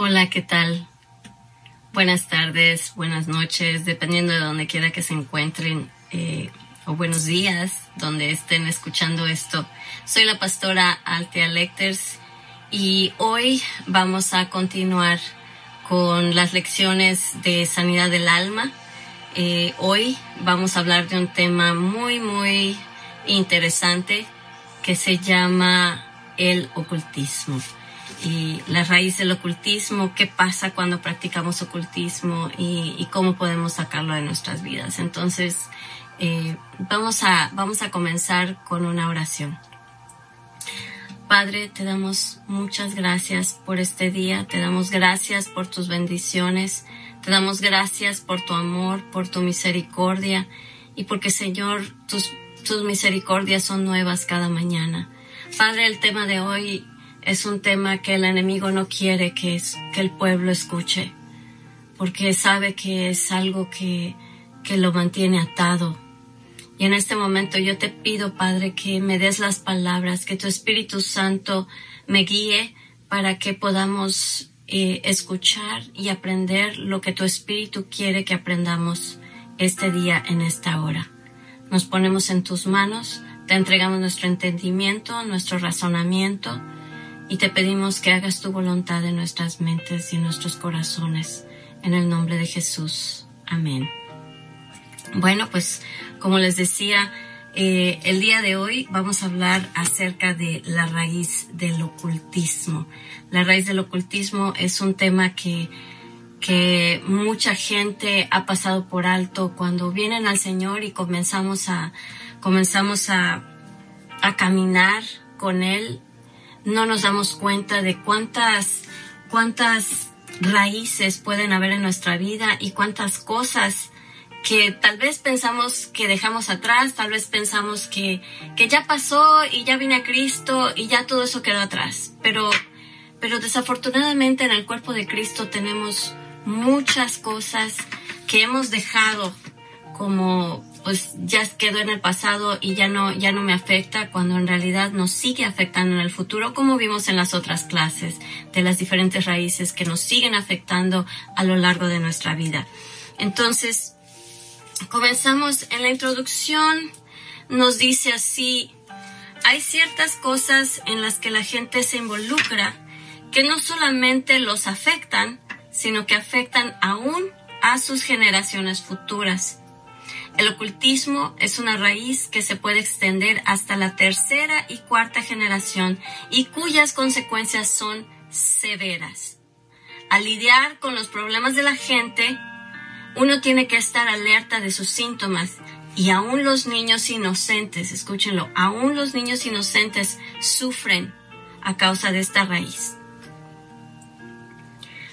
Hola, ¿qué tal? Buenas tardes, buenas noches, dependiendo de donde quiera que se encuentren, eh, o buenos días, donde estén escuchando esto. Soy la pastora Altea Lecters y hoy vamos a continuar con las lecciones de sanidad del alma. Eh, hoy vamos a hablar de un tema muy, muy interesante que se llama el ocultismo y la raíz del ocultismo, qué pasa cuando practicamos ocultismo y, cómo podemos sacarlo de nuestras vidas. Entonces, eh, vamos, a, vamos a comenzar con una oración. Padre, te damos muchas gracias por este día, te damos gracias por tus bendiciones, te damos gracias por tu amor, por tu misericordia y porque Señor, tus, tus misericordias son nuevas cada mañana. Padre, el tema de hoy es un tema que el enemigo no quiere que, el pueblo escuche, porque sabe que es algo que, que lo mantiene atado. Y en este momento yo te pido, Padre, que me des las palabras, que tu Espíritu Santo me guíe para que podamos eh, escuchar y aprender lo que tu Espíritu quiere que aprendamos este día en esta hora. Nos ponemos en tus manos, te entregamos nuestro entendimiento, nuestro razonamiento, y te pedimos que hagas tu voluntad en nuestras mentes y en nuestros corazones. En el nombre de Jesús. Amén. Bueno, pues como les decía, eh, el día de hoy vamos a hablar acerca de la raíz del ocultismo. La raíz del ocultismo es un tema que, que mucha gente ha pasado por alto cuando vienen al Señor y comenzamos a, comenzamos a, a caminar con Él no nos damos cuenta de cuántas, cuántas raíces pueden haber en nuestra vida y cuántas cosas que tal vez pensamos que dejamos atrás, tal vez pensamos que, que ya pasó y ya vine a Cristo y ya todo eso quedó atrás. Pero, pero desafortunadamente en el cuerpo de Cristo tenemos muchas cosas que hemos dejado como pues ya quedó en el pasado y ya no, ya no me afecta cuando en realidad nos sigue afectando en el futuro, como vimos en las otras clases de las diferentes raíces que nos siguen afectando a lo largo de nuestra vida. Entonces, comenzamos en la introducción, nos dice así, hay ciertas cosas en las que la gente se involucra que no solamente los afectan, sino que afectan aún a sus generaciones futuras. El ocultismo es una raíz que se puede extender hasta la tercera y cuarta generación y cuyas consecuencias son severas. Al lidiar con los problemas de la gente, uno tiene que estar alerta de sus síntomas y aún los niños inocentes, escúchenlo, aún los niños inocentes sufren a causa de esta raíz.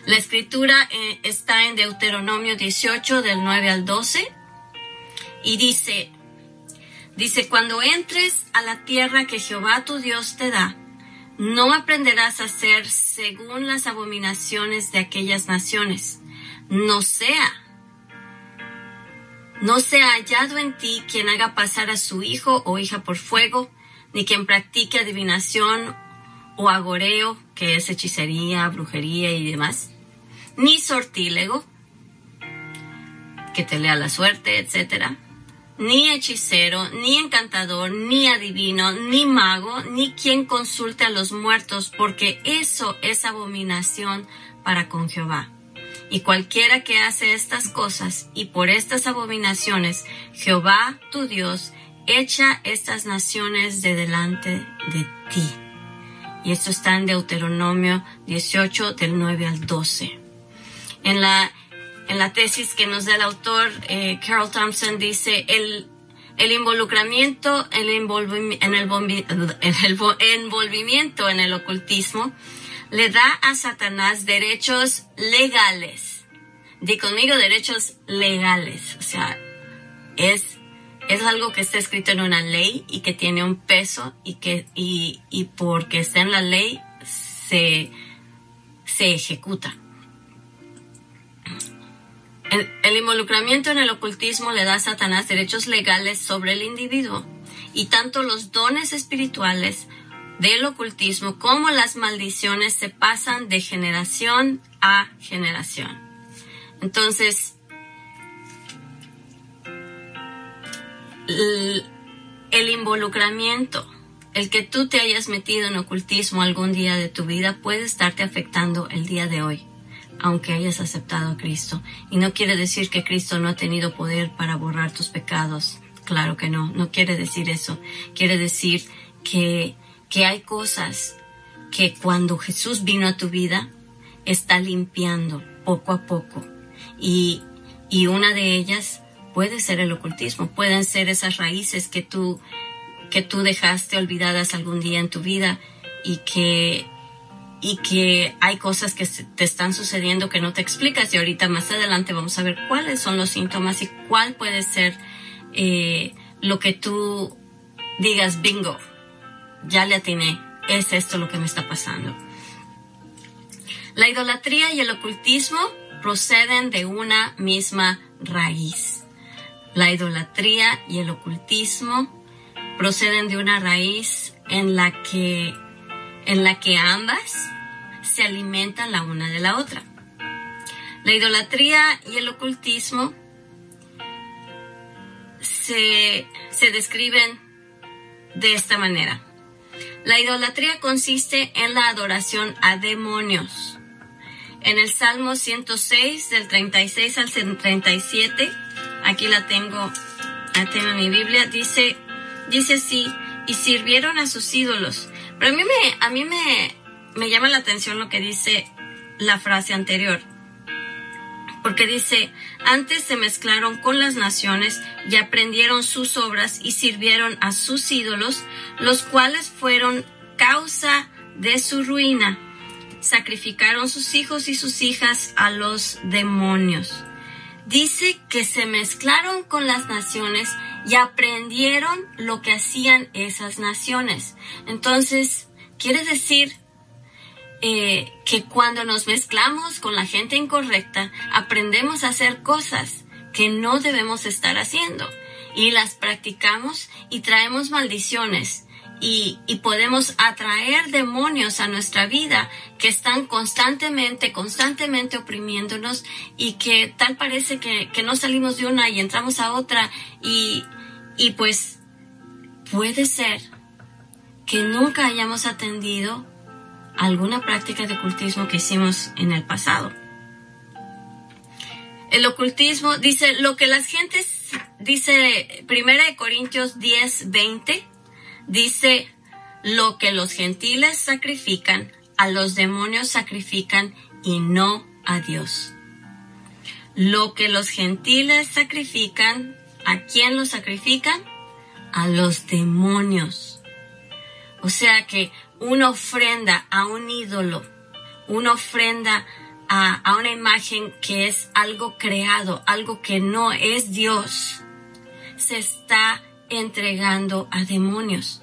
La escritura eh, está en Deuteronomio 18 del 9 al 12 y dice, dice, cuando entres a la tierra que Jehová tu Dios te da, no aprenderás a hacer según las abominaciones de aquellas naciones. No sea, no sea hallado en ti quien haga pasar a su hijo o hija por fuego, ni quien practique adivinación o agoreo, que es hechicería, brujería y demás, ni sortílego, que te lea la suerte, etcétera, ni hechicero, ni encantador, ni adivino, ni mago, ni quien consulte a los muertos, porque eso es abominación para con Jehová. Y cualquiera que hace estas cosas y por estas abominaciones, Jehová tu Dios echa estas naciones de delante de ti. Y esto está en Deuteronomio 18 del 9 al 12. En la en la tesis que nos da el autor, eh, Carol Thompson dice, el, el involucramiento en el, en, el envolvimiento en el ocultismo le da a Satanás derechos legales. Di conmigo derechos legales. O sea, es, es algo que está escrito en una ley y que tiene un peso y que, y, y porque está en la ley se, se ejecuta. El, involucramiento en el ocultismo le da a Satanás derechos legales sobre el individuo y tanto los dones espirituales del ocultismo, cómo las maldiciones se pasan de generación a generación. Entonces, el involucramiento, el que tú te hayas metido en ocultismo algún día de tu vida puede estarte afectando el día de hoy, aunque hayas aceptado a Cristo. Y no quiere decir que Cristo no ha tenido poder para borrar tus pecados. Claro que no, no quiere decir eso. Quiere decir que, que hay cosas que cuando Jesús vino a tu vida está limpiando poco a poco. Y, y una de ellas puede ser el ocultismo, pueden ser esas raíces que tú, que tú dejaste olvidadas algún día en tu vida y que, y que hay cosas que te están sucediendo que no te explicas y ahorita más adelante vamos a ver cuáles son los síntomas y cuál puede ser eh, lo que tú digas, bingo, ya le atiné, es esto lo que me está pasando. La idolatría y el ocultismo proceden de una misma raíz. La idolatría y el ocultismo proceden de una raíz en la que, en la que ambas se alimentan la una de la otra. La idolatría y el ocultismo se, se describen de esta manera. La idolatría consiste en la adoración a demonios. En el Salmo 106, del 36 al 37, aquí la tengo, la tengo en mi Biblia, dice, dice así, y sirvieron a sus ídolos. Pero a mí me, a mí me, me llama la atención lo que dice la frase anterior. Porque dice, antes se mezclaron con las naciones y aprendieron sus obras y sirvieron a sus ídolos, los cuales fueron causa de su ruina. Sacrificaron sus hijos y sus hijas a los demonios dice que se mezclaron con las naciones y aprendieron lo que hacían esas naciones. Entonces, quiere decir eh, que cuando nos mezclamos con la gente incorrecta, aprendemos a hacer cosas que no debemos estar haciendo y las practicamos y traemos maldiciones y, podemos atraer demonios a nuestra vida que están constantemente, constantemente oprimiéndonos y que tal parece que, no salimos de una y entramos a otra y, y pues puede ser que nunca hayamos atendido alguna práctica de ocultismo que hicimos en el pasado. El ocultismo dice lo que las gentes, dice 1 Corintios 10, 20, Dice, lo que los gentiles sacrifican, a los demonios sacrifican y no a Dios. Lo que los gentiles sacrifican, ¿a quién lo sacrifican? A los demonios. O sea que una ofrenda a un ídolo, una ofrenda a, a, una imagen que es algo creado, algo que no es Dios, se está entregando a demonios.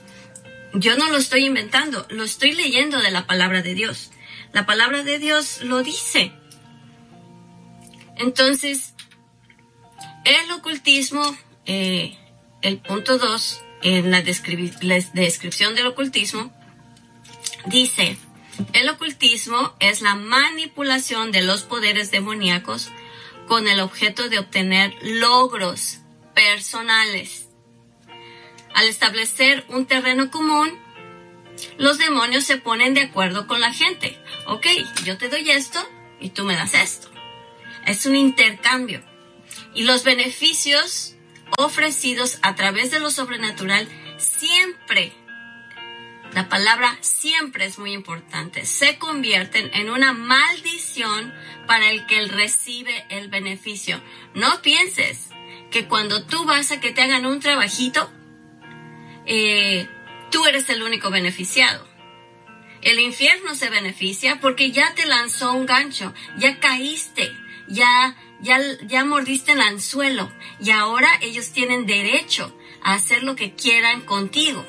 Yo no lo estoy inventando, lo estoy leyendo de la palabra de Dios. La palabra de Dios lo dice. Entonces, el ocultismo, eh, el punto 2, en la, la descripción del ocultismo, dice, el ocultismo es la manipulación de los poderes demoníacos con el objeto de obtener logros personales al establecer un terreno común, los demonios se ponen de acuerdo con la gente. Ok, yo te doy esto y tú me das esto. Es un intercambio. Y los beneficios ofrecidos a través de lo sobrenatural siempre, la palabra siempre es muy importante, se convierten en una maldición para el que recibe el beneficio. No pienses que cuando tú vas a que te hagan un trabajito, eh, tú eres el único beneficiado. El infierno se beneficia porque ya te lanzó un gancho, ya caíste, ya, ya, ya mordiste el anzuelo y ahora ellos tienen derecho a hacer lo que quieran contigo.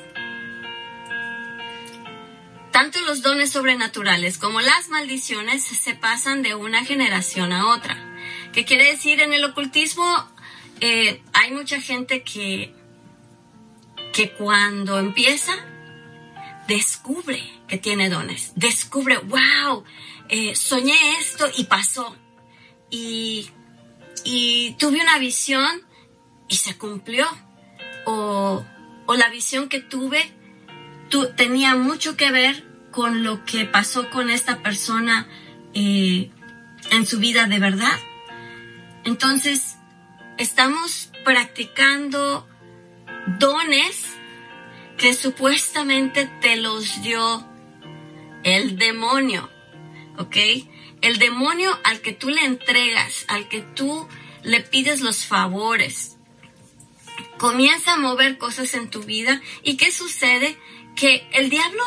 Tanto los dones sobrenaturales como las maldiciones se pasan de una generación a otra. ¿Qué quiere decir? En el ocultismo eh, hay mucha gente que que cuando empieza descubre que tiene dones, descubre, wow, eh, soñé esto y pasó. Y, y tuve una visión y se cumplió. O, o la visión que tuve tu, tenía mucho que ver con lo que pasó con esta persona eh, en su vida de verdad. Entonces, estamos practicando dones que supuestamente te los dio el demonio, ¿ok? El demonio al que tú le entregas, al que tú le pides los favores, comienza a mover cosas en tu vida y ¿qué sucede? Que el diablo,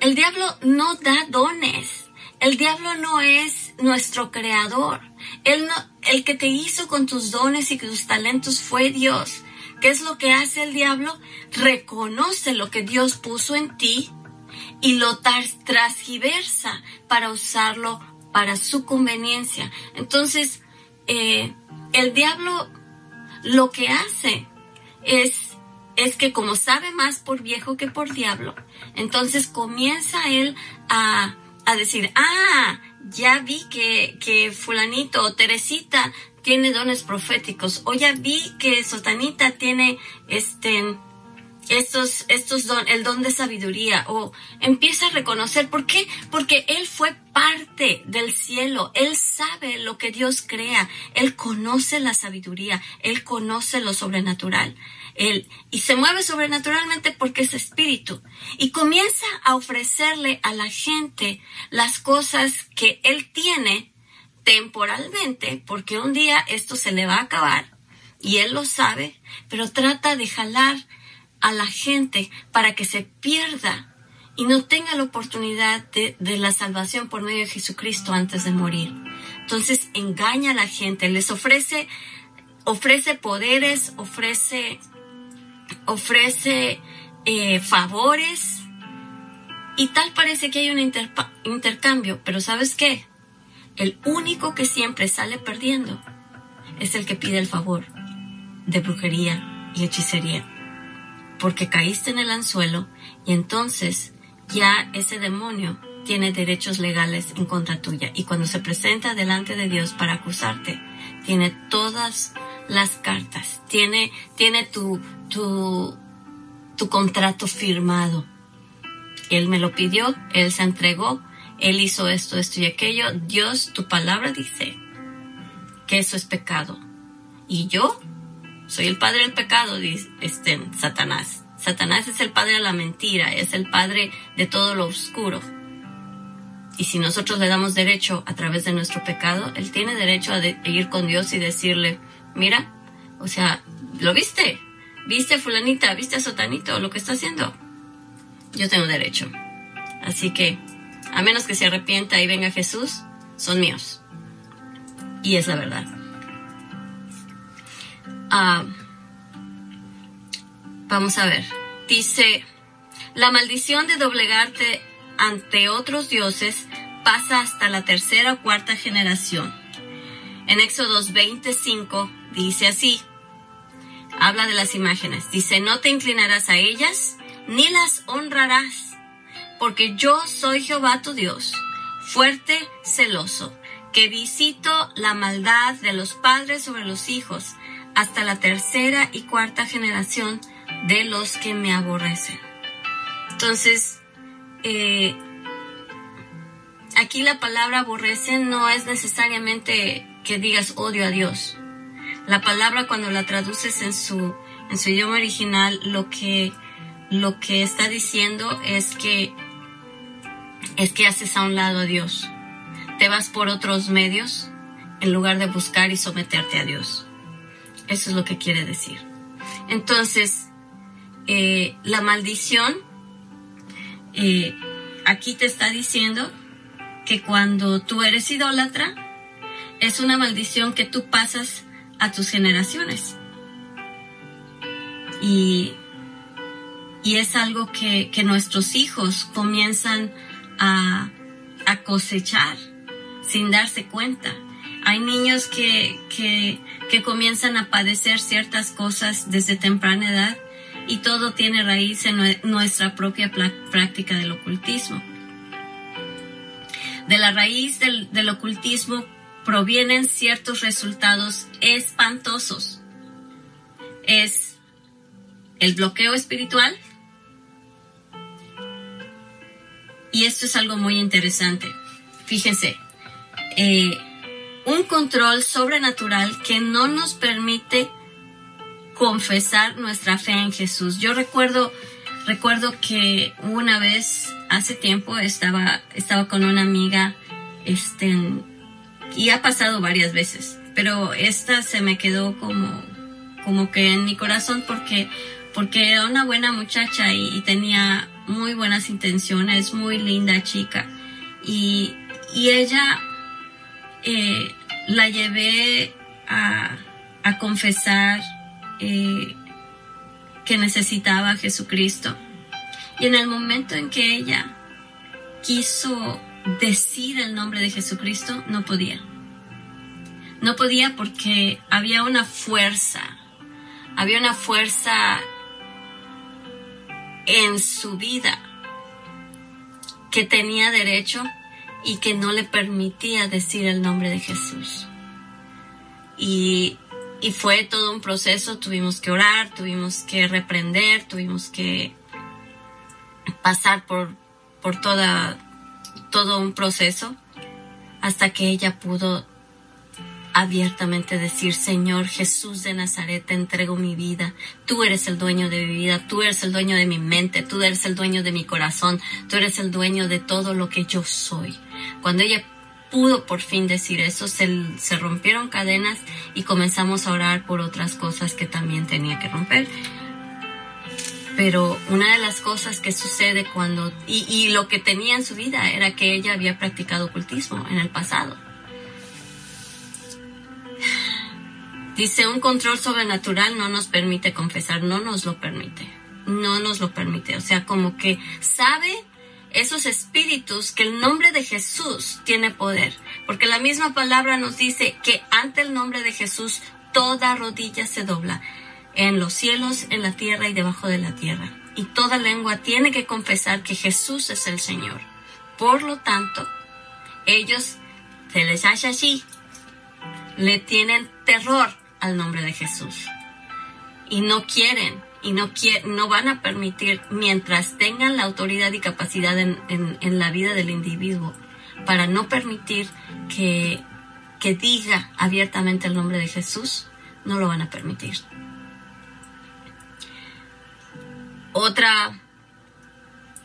el diablo no da dones. El diablo no es nuestro creador. Él no, el que te hizo con tus dones y tus talentos fue Dios. ¿Qué es lo que hace el diablo? Reconoce lo que Dios puso en ti y lo transgiversa para usarlo para su conveniencia. Entonces, eh, el diablo lo que hace es, es que como sabe más por viejo que por diablo, entonces comienza él a, a decir, ah, ya vi que, que fulanito o Teresita tiene dones proféticos, o ya vi que Sotanita tiene este estos, estos don, el don de sabiduría, o empieza a reconocer, ¿por qué? Porque Él fue parte del cielo, Él sabe lo que Dios crea, Él conoce la sabiduría, Él conoce lo sobrenatural, Él, y se mueve sobrenaturalmente porque es espíritu, y comienza a ofrecerle a la gente las cosas que Él tiene temporalmente, porque un día esto se le va a acabar y él lo sabe, pero trata de jalar a la gente para que se pierda y no tenga la oportunidad de, la salvación por medio de Jesucristo antes de morir. Entonces engaña a la gente, les ofrece, ofrece poderes, ofrece, ofrece eh, favores y tal parece que hay un intercambio, pero ¿sabes qué? El único que siempre sale perdiendo es el que pide el favor de brujería y hechicería. Porque caíste en el anzuelo y entonces ya ese demonio tiene derechos legales en contra tuya. Y cuando se presenta delante de Dios para acusarte, tiene todas las cartas, tiene, tiene tu, tu, tu contrato firmado. Él me lo pidió, él se entregó, él hizo esto, esto y aquello. Dios, tu palabra dice que eso es pecado. Y yo soy el padre del pecado, dice este, Satanás. Satanás es el padre de la mentira, es el padre de todo lo oscuro. Y si nosotros le damos derecho a través de nuestro pecado, Él tiene derecho a, ir con Dios y decirle, mira, o sea, ¿lo viste? ¿Viste fulanita? ¿Viste a sotanito? Lo que está haciendo. Yo tengo derecho. Así que a menos que se arrepienta y venga Jesús, son míos. Y es la verdad. Ah, vamos a ver. Dice, la maldición de doblegarte ante otros dioses pasa hasta la tercera o cuarta generación. En Éxodo 25 dice así, habla de las imágenes, dice, no te inclinarás a ellas ni las honrarás porque yo soy Jehová tu Dios, fuerte, celoso, que visito la maldad de los padres sobre los hijos, hasta la tercera y cuarta generación de los que me aborrecen. Entonces, eh, aquí la palabra aborrecen no es necesariamente que digas odio a Dios. La palabra cuando la traduces en su, en su idioma original, lo que, lo que está diciendo es que es que haces a un lado a Dios. Te vas por otros medios en lugar de buscar y someterte a Dios. Eso es lo que quiere decir. Entonces, eh, la maldición eh, aquí te está diciendo que cuando tú eres idólatra, es una maldición que tú pasas a tus generaciones. Y, y es algo que, que nuestros hijos comienzan a, cosechar sin darse cuenta. Hay niños que, que, comienzan a padecer ciertas cosas desde temprana edad y todo tiene raíz en nuestra propia práctica del ocultismo. De la raíz del, del ocultismo provienen ciertos resultados espantosos. Es el bloqueo espiritual. Y esto es algo muy interesante. Fíjense, eh, un control sobrenatural que no nos permite confesar nuestra fe en Jesús. Yo recuerdo, recuerdo que una vez, hace tiempo, estaba, estaba con una amiga, este, y ha pasado varias veces, pero esta se me quedó como, como que en mi corazón porque, porque era una buena muchacha y, tenía muy buenas intenciones, muy linda chica. Y, y ella eh, la llevé a, a confesar eh, que necesitaba a Jesucristo. Y en el momento en que ella quiso decir el nombre de Jesucristo, no podía. No podía porque había una fuerza, había una fuerza en su vida que tenía derecho y que no le permitía decir el nombre de Jesús. Y y fue todo un proceso, tuvimos que orar, tuvimos que reprender, tuvimos que pasar por, por toda, todo un proceso hasta que ella pudo abiertamente decir, Señor Jesús de Nazaret, te entrego mi vida, tú eres el dueño de mi vida, tú eres el dueño de mi mente, tú eres el dueño de mi corazón, tú eres el dueño de todo lo que yo soy. Cuando ella pudo por fin decir eso, se, se, rompieron cadenas y comenzamos a orar por otras cosas que también tenía que romper. Pero una de las cosas que sucede cuando, y, lo que tenía en su vida era que ella había practicado ocultismo en el pasado. Dice, un control sobrenatural no nos permite confesar, no nos lo permite, no nos lo permite. O sea, como que sabe esos espíritus que el nombre de Jesús tiene poder, porque la misma palabra nos dice que ante el nombre de Jesús toda rodilla se dobla, en los cielos, en la tierra y debajo de la tierra, y toda lengua tiene que confesar que Jesús es el Señor. Por lo tanto, ellos, se les hace así, le tienen terror al nombre de Jesús y no quieren y no, no van a permitir, mientras tengan la autoridad y capacidad en, la vida del individuo, para no permitir que, que diga abiertamente el nombre de Jesús, no lo van a permitir. Otra,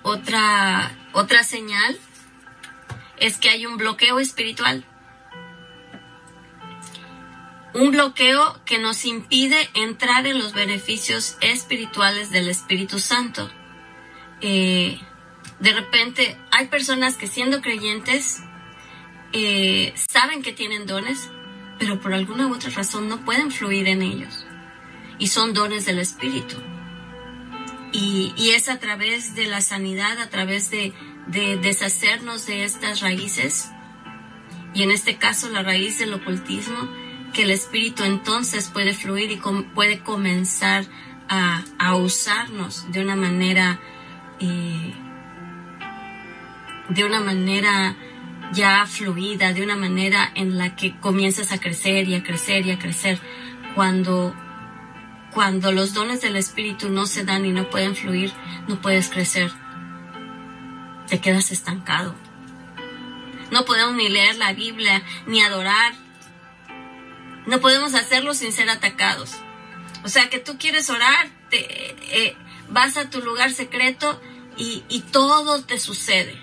otra, otra señal es que hay un bloqueo espiritual un bloqueo que nos impide entrar en los beneficios espirituales del Espíritu Santo. Eh, de repente hay personas que siendo creyentes eh, saben que tienen dones, pero por alguna u otra razón no pueden fluir en ellos. Y son dones del Espíritu. Y, es a través de la sanidad, a través de, de deshacernos de estas raíces, y en este caso la raíz del ocultismo, que el Espíritu entonces puede fluir y puede comenzar a, usarnos de una manera, eh, de una manera ya fluida, de una manera en la que comienzas a crecer y a crecer y a crecer. Cuando, cuando los dones del Espíritu no se dan y no pueden fluir, no puedes crecer. Te quedas estancado. No podemos ni leer la Biblia, ni adorar, no podemos hacerlo sin ser atacados. O sea, que tú quieres orar, te, eh, vas a tu lugar secreto y, todo te sucede.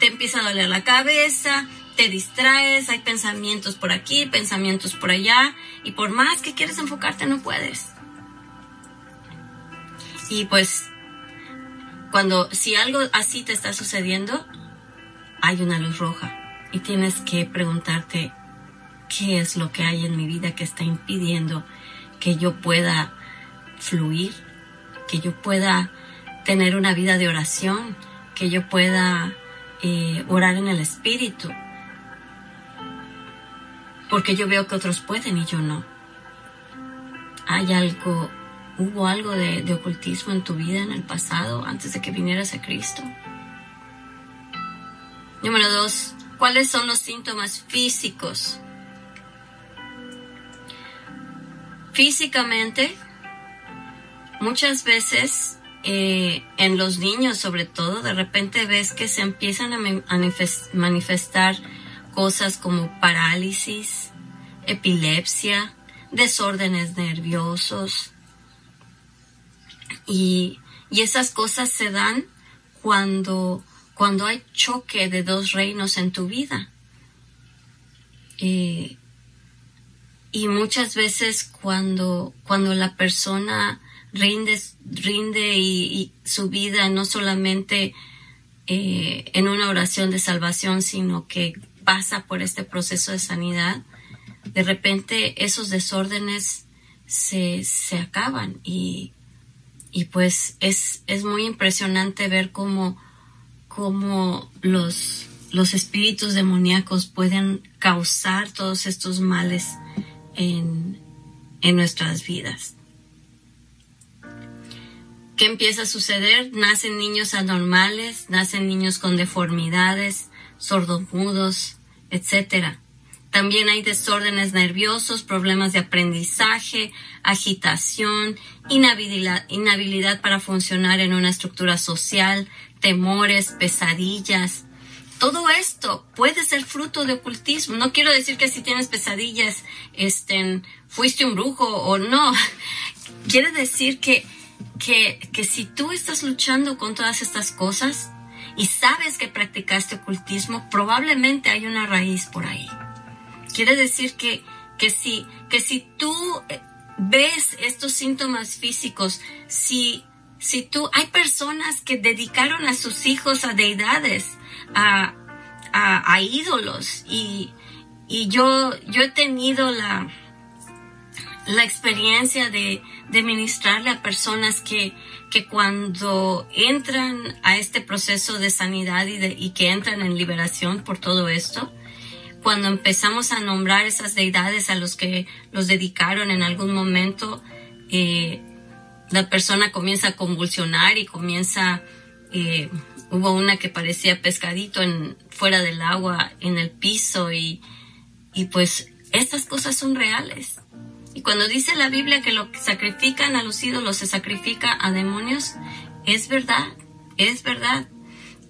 Te empieza a doler la cabeza, te distraes, hay pensamientos por aquí, pensamientos por allá, y por más que quieres enfocarte no puedes. Y pues, cuando, si algo así te está sucediendo, hay una luz roja y tienes que preguntarte, qué es lo que hay en mi vida que está impidiendo que yo pueda fluir, que yo pueda tener una vida de oración, que yo pueda eh, orar en el Espíritu. Porque yo veo que otros pueden y yo no. Hay algo, ¿Hubo algo de, ocultismo en tu vida en el pasado antes de que vinieras a Cristo? Número dos, ¿cuáles son los síntomas físicos? Físicamente, muchas veces eh, en los niños sobre todo, de repente ves que se empiezan a manifestar cosas como parálisis, epilepsia, desórdenes nerviosos. Y, esas cosas se dan cuando, cuando hay choque de dos reinos en tu vida. Eh, y muchas veces cuando, cuando la persona rinde, rinde y, su vida no solamente eh, en una oración de salvación, sino que pasa por este proceso de sanidad, de repente esos desórdenes se, se acaban y, y pues es, es, muy impresionante ver cómo, cómo los, los espíritus demoníacos pueden causar todos estos males en, nuestras vidas. ¿Qué empieza a suceder? Nacen niños anormales, nacen niños con deformidades, sordomudos, etc. También hay desórdenes nerviosos, problemas de aprendizaje, agitación, inhabilidad, inhabilidad para funcionar en una estructura social, temores, pesadillas, todo esto puede ser fruto de ocultismo. No quiero decir que si tienes pesadillas, estén, fuiste un brujo o no. Quiere decir que, que, que si tú estás luchando con todas estas cosas y sabes que practicaste ocultismo, probablemente hay una raíz por ahí. Quiere decir que, que, si, que si tú eh, ves estos síntomas físicos, si, si tú, hay personas que dedicaron a sus hijos a deidades, a, a, ídolos y, y, yo, yo he tenido la, la experiencia de, de ministrarle a personas que, que cuando entran a este proceso de sanidad y, de, y que entran en liberación por todo esto, cuando empezamos a nombrar esas deidades a los que los dedicaron en algún momento, eh, la persona comienza a convulsionar y comienza eh, Hubo una que parecía pescadito en, fuera del agua, en el piso y, y pues estas cosas son reales. Y cuando dice la Biblia que lo que sacrifican a los ídolos se sacrifica a demonios, es verdad, es verdad.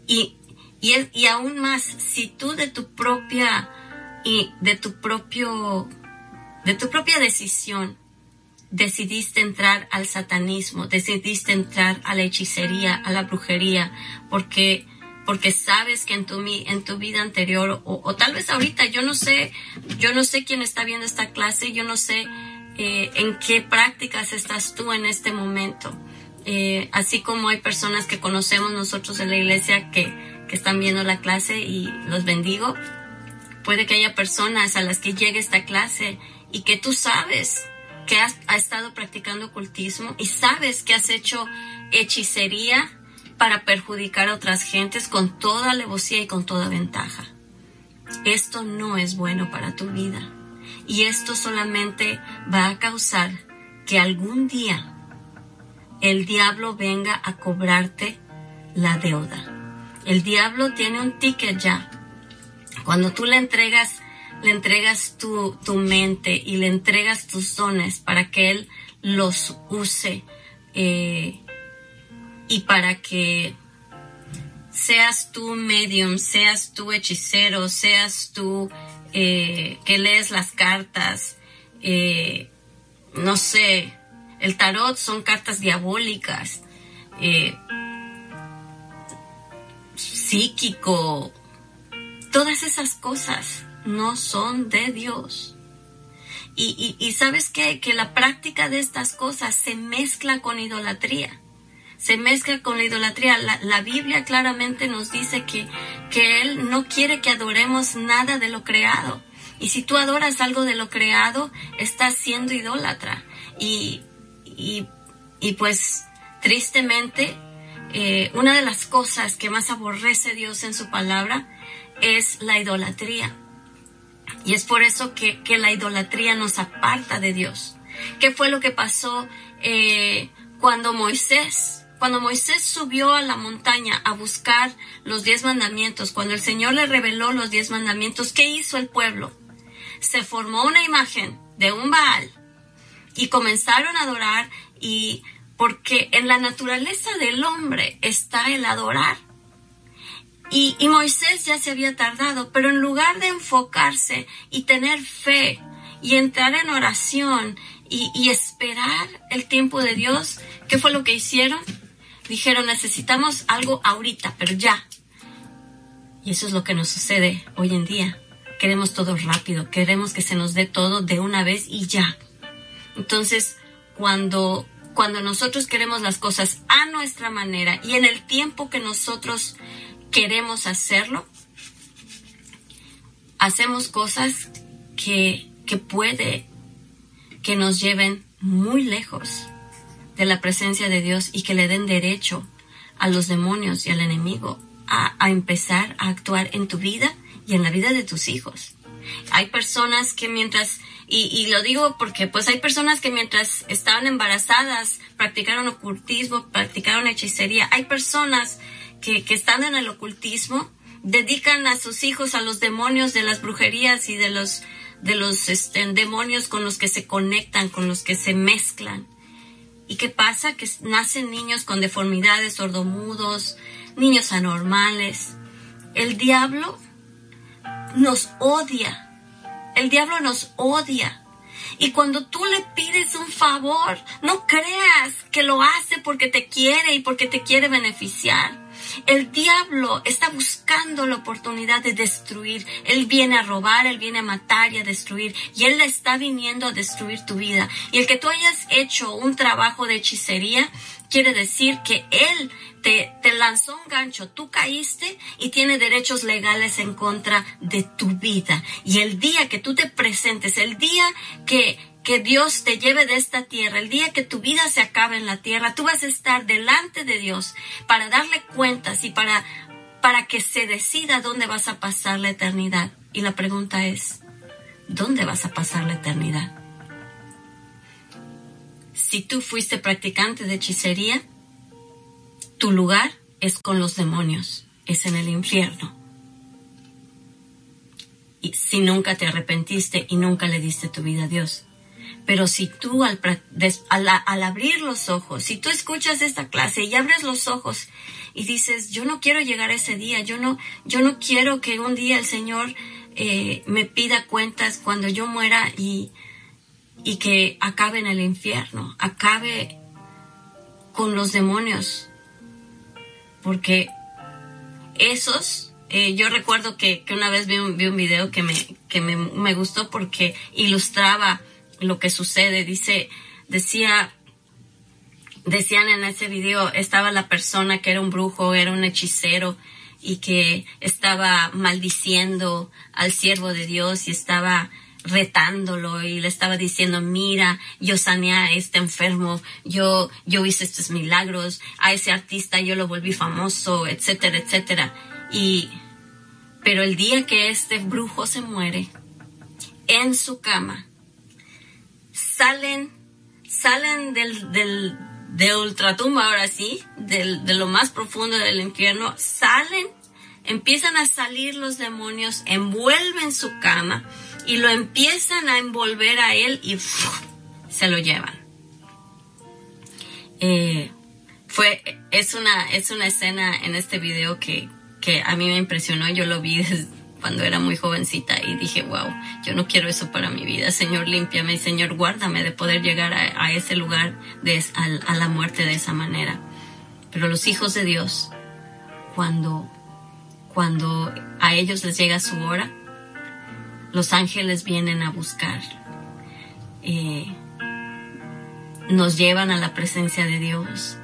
Y, y, y aún más, si tú de tu propia y de tu propio, de tu propia decisión decidiste entrar al satanismo, decidiste entrar a la hechicería, a la brujería, porque porque sabes que en tu, en tu vida anterior o, tal vez ahorita, yo no sé, yo no sé quién está viendo esta clase, yo no sé eh, en qué prácticas estás tú en este momento. Eh, así como hay personas que conocemos nosotros en la iglesia que, que están viendo la clase y los bendigo, puede que haya personas a las que llegue esta clase y que tú sabes que has, estado practicando ocultismo y sabes que has hecho hechicería para perjudicar a otras gentes con toda alevosía y con toda ventaja. Esto no es bueno para tu vida y esto solamente va a causar que algún día el diablo venga a cobrarte la deuda. El diablo tiene un ticket ya. Cuando tú le entregas le entregas tu, tu mente y le entregas tus dones para que Él los use eh, y para que seas tú medium, seas tú hechicero, seas tú eh, que lees las cartas, eh, no sé, el tarot son cartas diabólicas, psíquico, todas esas cosas no son de Dios. Y, y, sabes que la práctica de estas cosas se mezcla con idolatría. Se mezcla con la idolatría. La, Biblia claramente nos dice que, que Él no quiere que adoremos nada de lo creado. Y si tú adoras algo de lo creado, estás siendo idólatra. Y, y, y pues tristemente, eh, una de las cosas que más aborrece Dios en su palabra es la idolatría. Y es por eso que, la idolatría nos aparta de Dios. ¿Qué fue lo que pasó eh, cuando Moisés, cuando Moisés subió a la montaña a buscar los diez mandamientos, cuando el Señor le reveló los diez mandamientos, ¿qué hizo el pueblo? Se formó una imagen de un Baal y comenzaron a adorar y porque en la naturaleza del hombre está el adorar. Y, Moisés ya se había tardado, pero en lugar de enfocarse y tener fe y entrar en oración y, y esperar el tiempo de Dios, ¿qué fue lo que hicieron? Dijeron, necesitamos algo ahorita, pero ya. Y eso es lo que nos sucede hoy en día. Queremos todo rápido, queremos que se nos dé todo de una vez y ya. Entonces, cuando cuando nosotros queremos las cosas a nuestra manera y en el tiempo que nosotros queremos hacerlo, hacemos cosas que, que puede que nos lleven muy lejos de la presencia de Dios y que le den derecho a los demonios y al enemigo a, a empezar a actuar en tu vida y en la vida de tus hijos. Hay personas que mientras y, lo digo porque pues hay personas que mientras estaban embarazadas practicaron ocultismo, practicaron hechicería. Hay personas que, están en el ocultismo, dedican a sus hijos a los demonios de las brujerías y de los, de los este, demonios con los que se conectan, con los que se mezclan. ¿Y qué pasa? Que nacen niños con deformidades, sordomudos, niños anormales. El diablo nos odia el diablo nos odia. Y cuando tú le pides un favor, no creas que lo hace porque te quiere y porque te quiere beneficiar. El diablo está buscando la oportunidad de destruir. Él viene a robar, él viene a matar y a destruir. Y él está viniendo a destruir tu vida. Y el que tú hayas hecho un trabajo de hechicería, quiere decir que él te, te, lanzó un gancho, tú caíste y tiene derechos legales en contra de tu vida. Y el día que tú te presentes, el día que, que Dios te lleve de esta tierra, el día que tu vida se acabe en la tierra, tú vas a estar delante de Dios para darle cuentas y para, para que se decida dónde vas a pasar la eternidad. Y la pregunta es, ¿dónde vas a pasar la eternidad? Si tú fuiste practicante de hechicería, tu lugar es con los demonios, es en el infierno. Y si nunca te arrepentiste y nunca le diste tu vida a Dios. Pero si tú al, al, abrir los ojos, si tú escuchas esta clase y abres los ojos y dices, yo no quiero llegar a ese día, yo no, yo no quiero que un día el Señor eh, me pida cuentas cuando yo muera y, y que acabe en el infierno, acabe con los demonios, porque esos, eh, yo recuerdo que, una vez vi un, vi un video que, me, que me, me, gustó porque ilustraba lo que sucede, dice, decía, decían en ese video, estaba la persona que era un brujo, era un hechicero, y que estaba maldiciendo al siervo de Dios y estaba retándolo y le estaba diciendo, mira, yo saneé a este enfermo, yo, yo hice estos milagros, a ese artista yo lo volví famoso, etcétera, etcétera. Y, pero el día que este brujo se muere, en su cama, salen, salen del, del, de ultratumba ahora sí, del, de lo más profundo del infierno, salen, empiezan a salir los demonios, envuelven su cama, y lo empiezan a envolver a él y se lo llevan. Eh, fue, es una, es una escena en este video que, que a mí me impresionó. Yo lo vi cuando era muy jovencita y dije, wow, yo no quiero eso para mi vida. Señor, límpiame, Señor, guárdame de poder llegar a, ese lugar, de, a, la muerte de esa manera. Pero los hijos de Dios, cuando, cuando a ellos les llega su hora, los ángeles vienen a buscar. Eh, nos llevan a la presencia de Dios.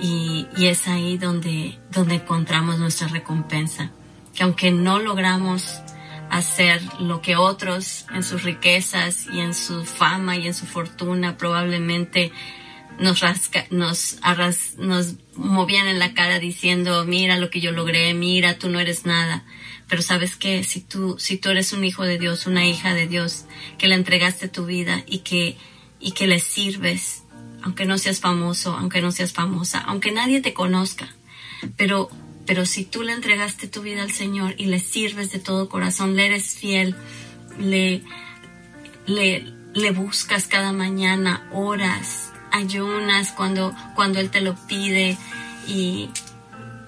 Y, es ahí donde, donde encontramos nuestra recompensa. Que aunque no logramos hacer lo que otros en sus riquezas y en su fama y en su fortuna probablemente nos, rasca, nos, nos movían en la cara diciendo, mira lo que yo logré, mira, tú no eres nada. Pero sabes que si tú, si tú eres un hijo de Dios, una hija de Dios, que le entregaste tu vida y que, y que le sirves aunque no seas famoso, aunque no seas famosa, aunque nadie te conozca. Pero, pero si tú le entregaste tu vida al Señor y le sirves de todo corazón, le eres fiel, le, le, le buscas cada mañana, horas, ayunas cuando, cuando Él te lo pide y,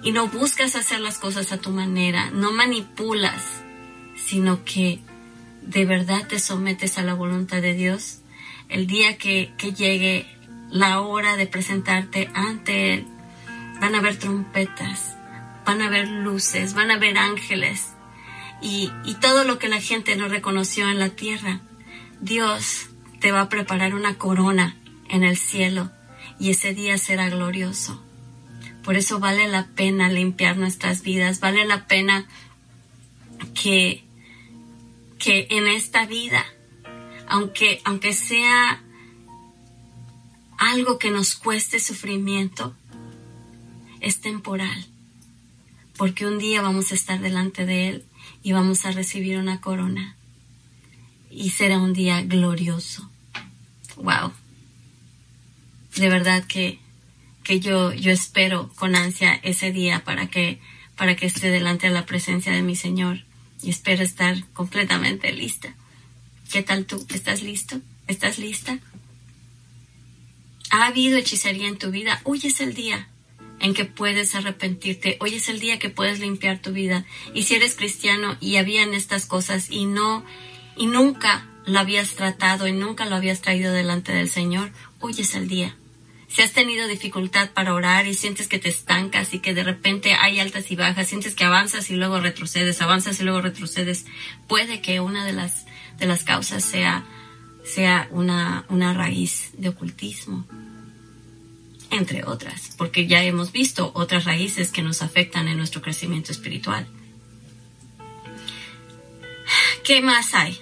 y no buscas hacer las cosas a tu manera, no manipulas, sino que de verdad te sometes a la voluntad de Dios, el día que, que llegue la hora de presentarte ante Él, van a haber trompetas, van a haber luces, van a haber ángeles y, y todo lo que la gente no reconoció en la tierra. Dios te va a preparar una corona en el cielo y ese día será glorioso. Por eso vale la pena limpiar nuestras vidas, vale la pena que, que en esta vida, aunque, aunque sea algo que nos cueste sufrimiento, es temporal, porque un día vamos a estar delante de Él y vamos a recibir una corona y será un día glorioso. Wow. De verdad que, que yo, yo espero con ansia ese día para que, para que esté delante de la presencia de mi Señor y espero estar completamente lista. ¿Qué tal tú? ¿Estás listo? ¿Estás lista? ¿Ha habido hechicería en tu vida? Hoy es el día en que puedes arrepentirte. Hoy es el día que puedes limpiar tu vida. Y si eres cristiano y habían estas cosas y no, y nunca lo habías tratado y nunca lo habías traído delante del Señor, hoy es el día. Si has tenido dificultad para orar y sientes que te estancas y que de repente hay altas y bajas, sientes que avanzas y luego retrocedes, avanzas y luego retrocedes, puede que una de las, de las causas sea, sea una, una raíz de ocultismo entre otras, porque ya hemos visto otras raíces que nos afectan en nuestro crecimiento espiritual. ¿Qué más hay?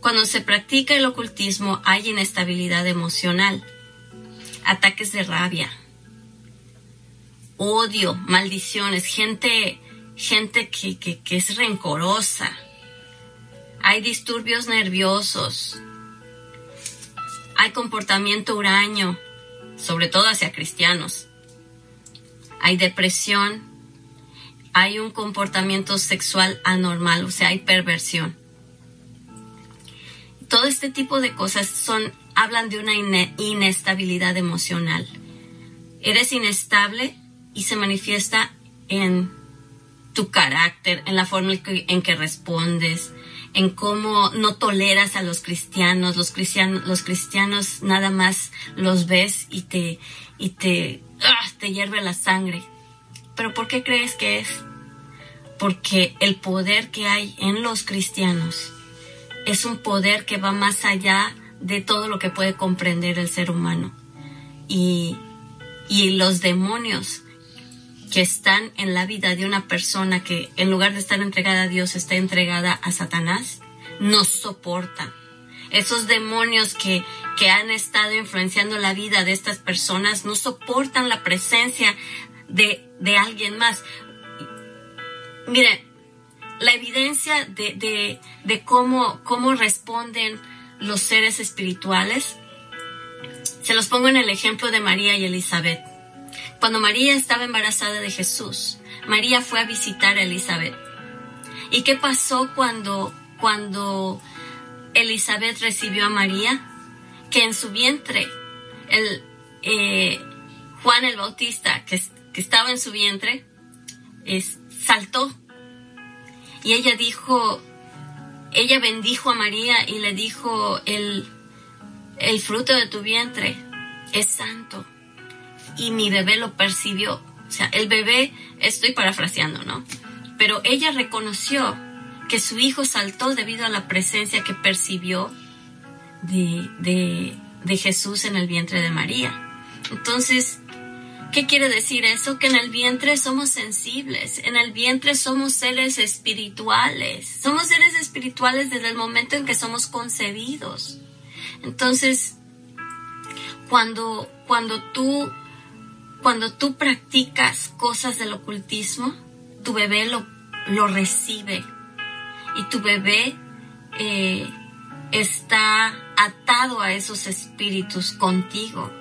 Cuando se practica el ocultismo hay inestabilidad emocional, ataques de rabia, odio, maldiciones, gente, gente que, que es rencorosa, hay disturbios nerviosos, hay comportamiento huraño, sobre todo hacia cristianos. Hay depresión, hay un comportamiento sexual anormal, o sea, hay perversión. Todo este tipo de cosas son hablan de una inestabilidad emocional. Eres inestable y se manifiesta en tu carácter, en la forma en que respondes, en cómo no toleras a los cristianos, los cristianos, los cristianos nada más los ves y te, y te, ¡ah! te hierve la sangre. Pero ¿por qué crees que es? Porque el poder que hay en los cristianos es un poder que va más allá de todo lo que puede comprender el ser humano. Y, y los demonios que están en la vida de una persona que en lugar de estar entregada a Dios está entregada a Satanás, no soportan. Esos demonios que, que han estado influenciando la vida de estas personas no soportan la presencia de, de alguien más. Miren, la evidencia de, de, de cómo, cómo responden los seres espirituales, se los pongo en el ejemplo de María y Elizabeth. Cuando María estaba embarazada de Jesús, María fue a visitar a Elizabeth. ¿Y qué pasó cuando, cuando Elizabeth recibió a María? Que en su vientre, el, eh, Juan el Bautista, que, que, estaba en su vientre, es, saltó. Y ella dijo, ella bendijo a María y le dijo, el, el fruto de tu vientre es santo y mi bebé lo percibió. O sea, el bebé, estoy parafraseando, ¿no? Pero ella reconoció que su hijo saltó debido a la presencia que percibió de, de, de Jesús en el vientre de María. Entonces, ¿Qué quiere decir eso? Que en el vientre somos sensibles, en el vientre somos seres espirituales, somos seres espirituales desde el momento en que somos concebidos. Entonces, cuando, cuando tú cuando tú practicas cosas del ocultismo, tu bebé lo, lo recibe y tu bebé eh, está atado a esos espíritus contigo.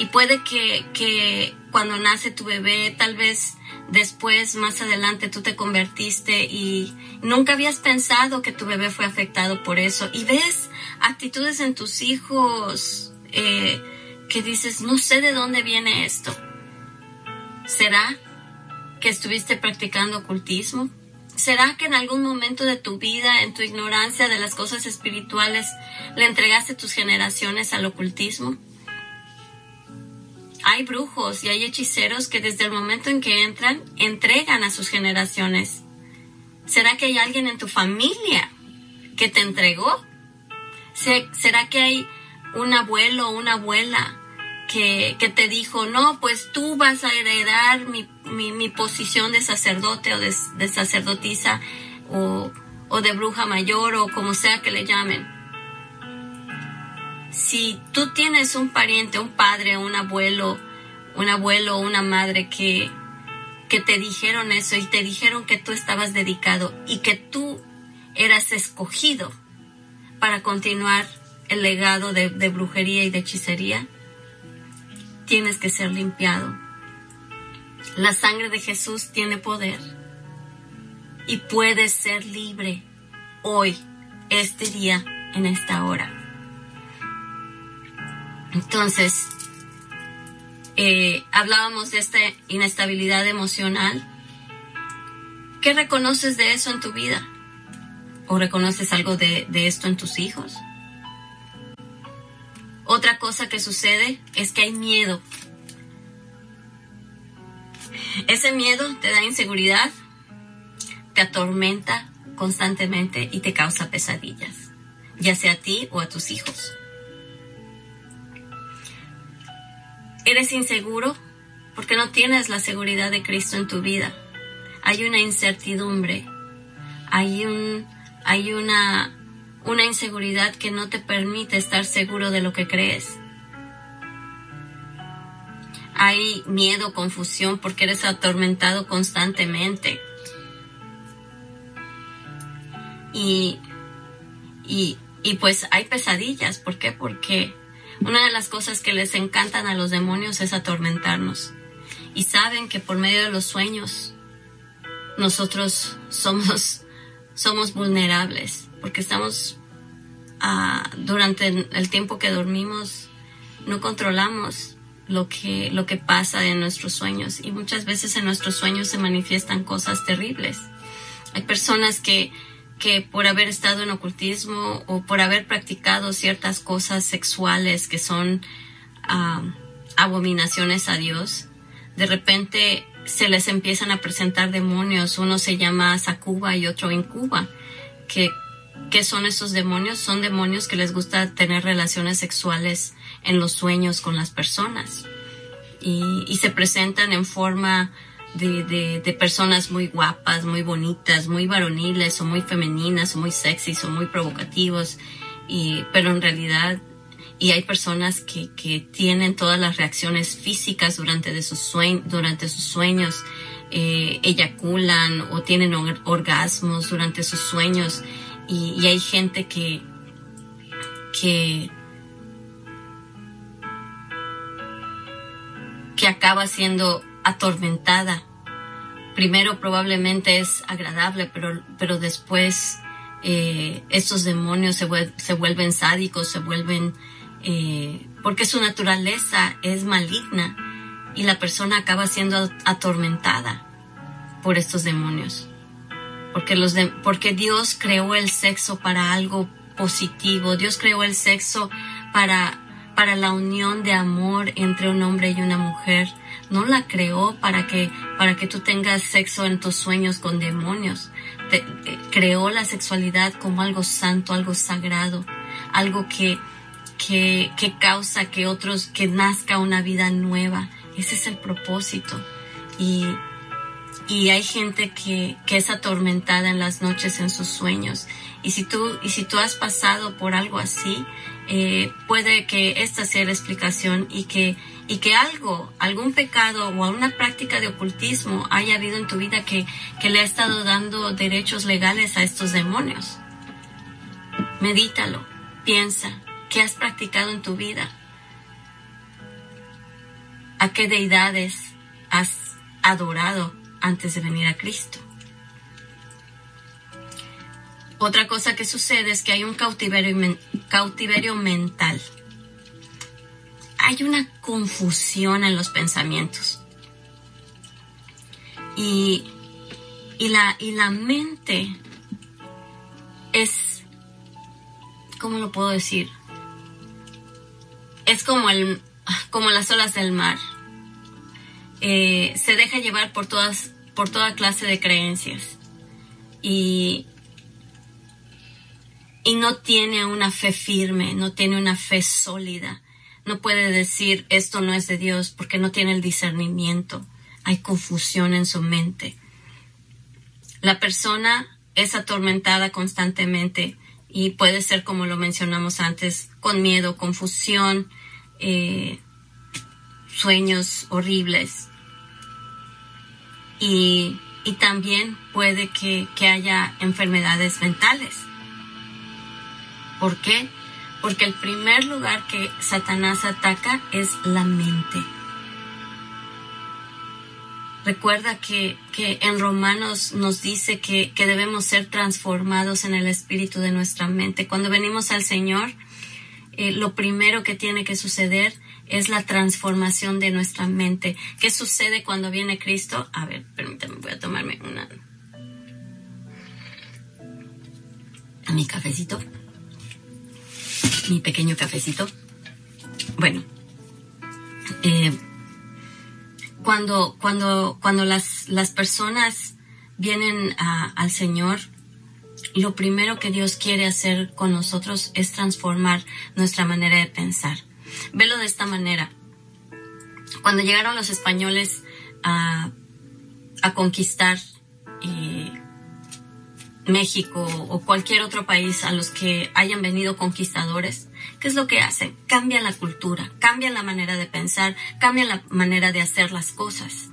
Y puede que, que cuando nace tu bebé, tal vez después, más adelante, tú te convertiste y nunca habías pensado que tu bebé fue afectado por eso. Y ves actitudes en tus hijos eh, que dices, no sé de dónde viene esto. ¿Será que estuviste practicando ocultismo? ¿Será que en algún momento de tu vida, en tu ignorancia de las cosas espirituales, le entregaste tus generaciones al ocultismo? Hay brujos y hay hechiceros que desde el momento en que entran, entregan a sus generaciones. ¿Será que hay alguien en tu familia que te entregó? ¿Será que hay un abuelo o una abuela que, te dijo, no, pues tú vas a heredar mi, mi, posición de sacerdote o de, sacerdotisa o, o de bruja mayor o como sea que le llamen? Si tú tienes un pariente, un padre, un abuelo, un abuelo o una madre que, que te dijeron eso y te dijeron que tú estabas dedicado y que tú eras escogido para continuar el legado de, brujería y de hechicería, tienes que ser limpiado. La sangre de Jesús tiene poder y puedes ser libre hoy, este día, en esta hora. Entonces, eh, hablábamos de esta inestabilidad emocional. ¿Qué reconoces de eso en tu vida? ¿O reconoces algo de esto en tus hijos? Otra cosa que sucede es que hay miedo. Ese miedo te da inseguridad, te atormenta constantemente y te causa pesadillas, ya sea a ti o a tus hijos. Eres inseguro porque no tienes la seguridad de Cristo en tu vida. Hay una incertidumbre, hay, un, hay una una inseguridad que no te permite estar seguro de lo que crees. Hay miedo, confusión porque eres atormentado constantemente. Y, y, y pues hay pesadillas. ¿Por qué? Porque una de las cosas que les encantan a los demonios es atormentarnos. Y saben que por medio de los sueños nosotros somos, somos vulnerables porque estamos ah, durante el tiempo que dormimos, no controlamos lo que, lo que pasa en nuestros sueños y muchas veces en nuestros sueños se manifiestan cosas terribles. Hay personas que, que por haber estado en ocultismo o por haber practicado ciertas cosas sexuales que son ah, abominaciones a Dios, de repente se les empiezan a presentar demonios. Uno se llama Sacuba y otro Incuba, que ¿Qué son esos demonios? Son demonios que les gusta tener relaciones sexuales en los sueños con las personas. Y, se presentan en forma de, personas muy guapas, muy bonitas, muy varoniles o muy femeninas o muy sexys o muy provocativos, y, pero en realidad y hay personas que, tienen todas las reacciones físicas durante, de sus, durante sus sueños, eh, eyaculan o tienen orgasmos durante sus sueños y, hay gente que, que, que acaba siendo atormentada. Primero probablemente es agradable, pero, pero después eh, estos demonios se, se, vuelven sádicos, se vuelven... Eh, porque su naturaleza es maligna y la persona acaba siendo atormentada por estos demonios porque, los porque Dios creó el sexo para algo positivo, Dios creó el sexo para, para la unión de amor entre un hombre y una mujer, no la creó para que, para que tú tengas sexo en tus sueños con demonios, creó la sexualidad como algo santo, algo sagrado, algo que, que, que causa que otros, que nazca una vida nueva, ese es el propósito. Y, y hay gente que, que, es atormentada en las noches en sus sueños. Y si tú, y si tú has pasado por algo así, eh, puede que esta sea la explicación y que, y que algo, algún pecado o alguna práctica de ocultismo haya habido en tu vida que, que le ha estado dando derechos legales a estos demonios. Medítalo, Piensa, ¿qué has practicado en tu vida? ¿A qué deidades has adorado antes de venir a Cristo? Otra cosa que sucede es que hay un cautiverio, cautiverio mental. Hay una confusión en los pensamientos. Y, la, mente es, ¿cómo lo puedo decir? Es como las olas del mar. Eh, se deja llevar por, todas, por toda clase de creencias. Y, y no tiene una fe firme, no tiene una fe sólida. No puede decir esto no es de Dios porque no tiene el discernimiento. Hay confusión en su mente. La persona es atormentada constantemente y puede ser, como lo mencionamos antes, con miedo, confusión, eh, sueños horribles. Y, también puede que, que haya enfermedades mentales ¿Por qué? Porque el primer lugar que Satanás ataca es la mente. Recuerda que, en Romanos nos dice que, debemos ser transformados en el espíritu de nuestra mente. Cuando venimos al Señor, eh, lo primero que tiene que suceder es la transformación de nuestra mente. ¿Qué sucede cuando viene Cristo? A ver, permítame, voy a tomarme una... Mi cafecito mi pequeño cafecito. Bueno, eh, cuando, cuando, cuando las, las personas vienen al Señor, lo primero que Dios quiere hacer con nosotros es transformar nuestra manera de pensar. Velo de esta manera. Cuando llegaron los españoles a, a conquistar eh, México o cualquier otro país a los que hayan venido conquistadores, ¿qué es lo que hacen? Cambian la cultura, cambian la manera de pensar, cambian la manera de hacer las cosas.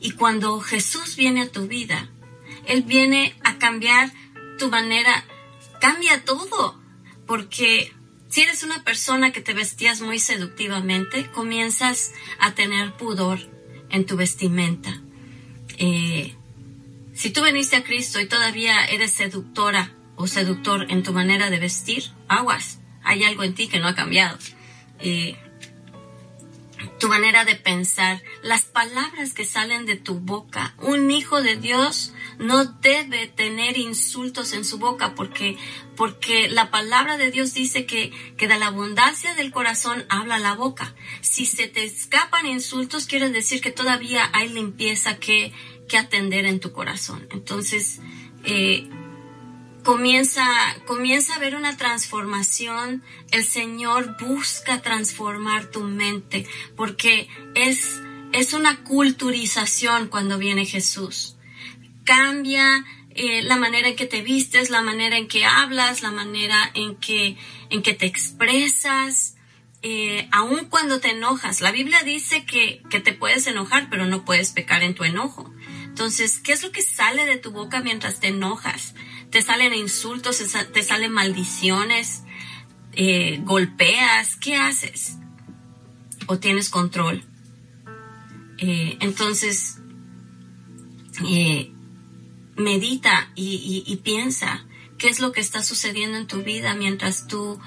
Y cuando Jesús viene a tu vida, Él viene a cambiar tu manera, cambia todo, porque si eres una persona que te vestías muy seductivamente, comienzas a tener pudor en tu vestimenta. Eh, si tú veniste a Cristo y todavía eres seductora o seductor en tu manera de vestir, aguas, hay algo en ti que no ha cambiado. Eh, tu manera de pensar, las palabras que salen de tu boca. Un hijo de Dios no debe tener insultos en su boca porque, porque la palabra de Dios dice que, que de la abundancia del corazón habla la boca. Si se te escapan insultos, quiere decir que todavía hay limpieza que, que atender en tu corazón. Entonces, eh, comienza, comienza a ver una transformación. El Señor busca transformar tu mente porque es, es una culturización cuando viene Jesús. Cambia eh, la manera en que te vistes, la manera en que hablas, la manera en que, en que te expresas. Eh, aun cuando te enojas, la Biblia dice que, que te puedes enojar, pero no puedes pecar en tu enojo. Entonces, ¿qué es lo que sale de tu boca mientras te enojas? Te salen insultos, te salen maldiciones, eh, golpeas, ¿qué haces? ¿O tienes control? Eh, entonces, eh, medita y piensa qué es lo que está sucediendo en tu vida mientras tú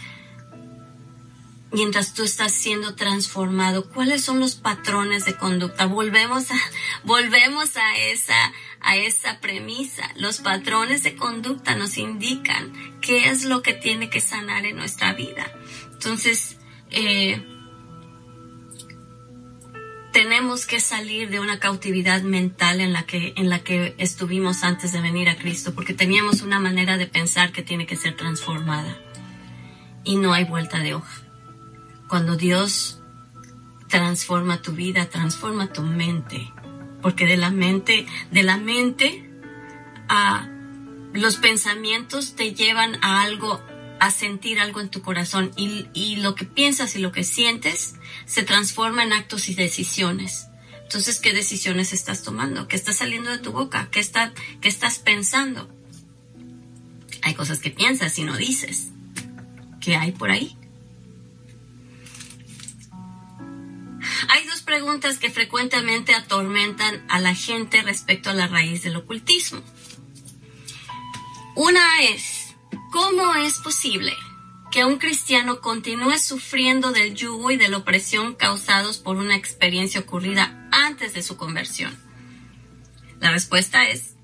mientras tú estás siendo transformado, cuáles son los patrones de conducta. Volvemos a, volvemos a esa, a esa premisa. Los patrones de conducta nos indican qué es lo que tiene que sanar en nuestra vida. Entonces, eh, tenemos que salir de una cautividad mental en la que en la que estuvimos antes de venir a Cristo porque teníamos una manera de pensar que tiene que ser transformada. Y no hay vuelta de hoja. Cuando Dios transforma tu vida, transforma tu mente, porque de la mente, de la mente a los pensamientos te llevan a algo, a sentir algo en tu corazón y, y lo que piensas y lo que sientes se transforma en actos y decisiones. Entonces, ¿qué decisiones estás tomando? ¿Qué está saliendo de tu boca? ¿Qué, está, qué estás pensando? Hay cosas que piensas y no dices que hay por ahí. Hay dos preguntas que frecuentemente atormentan a la gente respecto a la raíz del ocultismo. Una es, ¿cómo es posible que un cristiano continúe sufriendo del yugo y de la opresión causados por una experiencia ocurrida antes de su conversión? La respuesta es,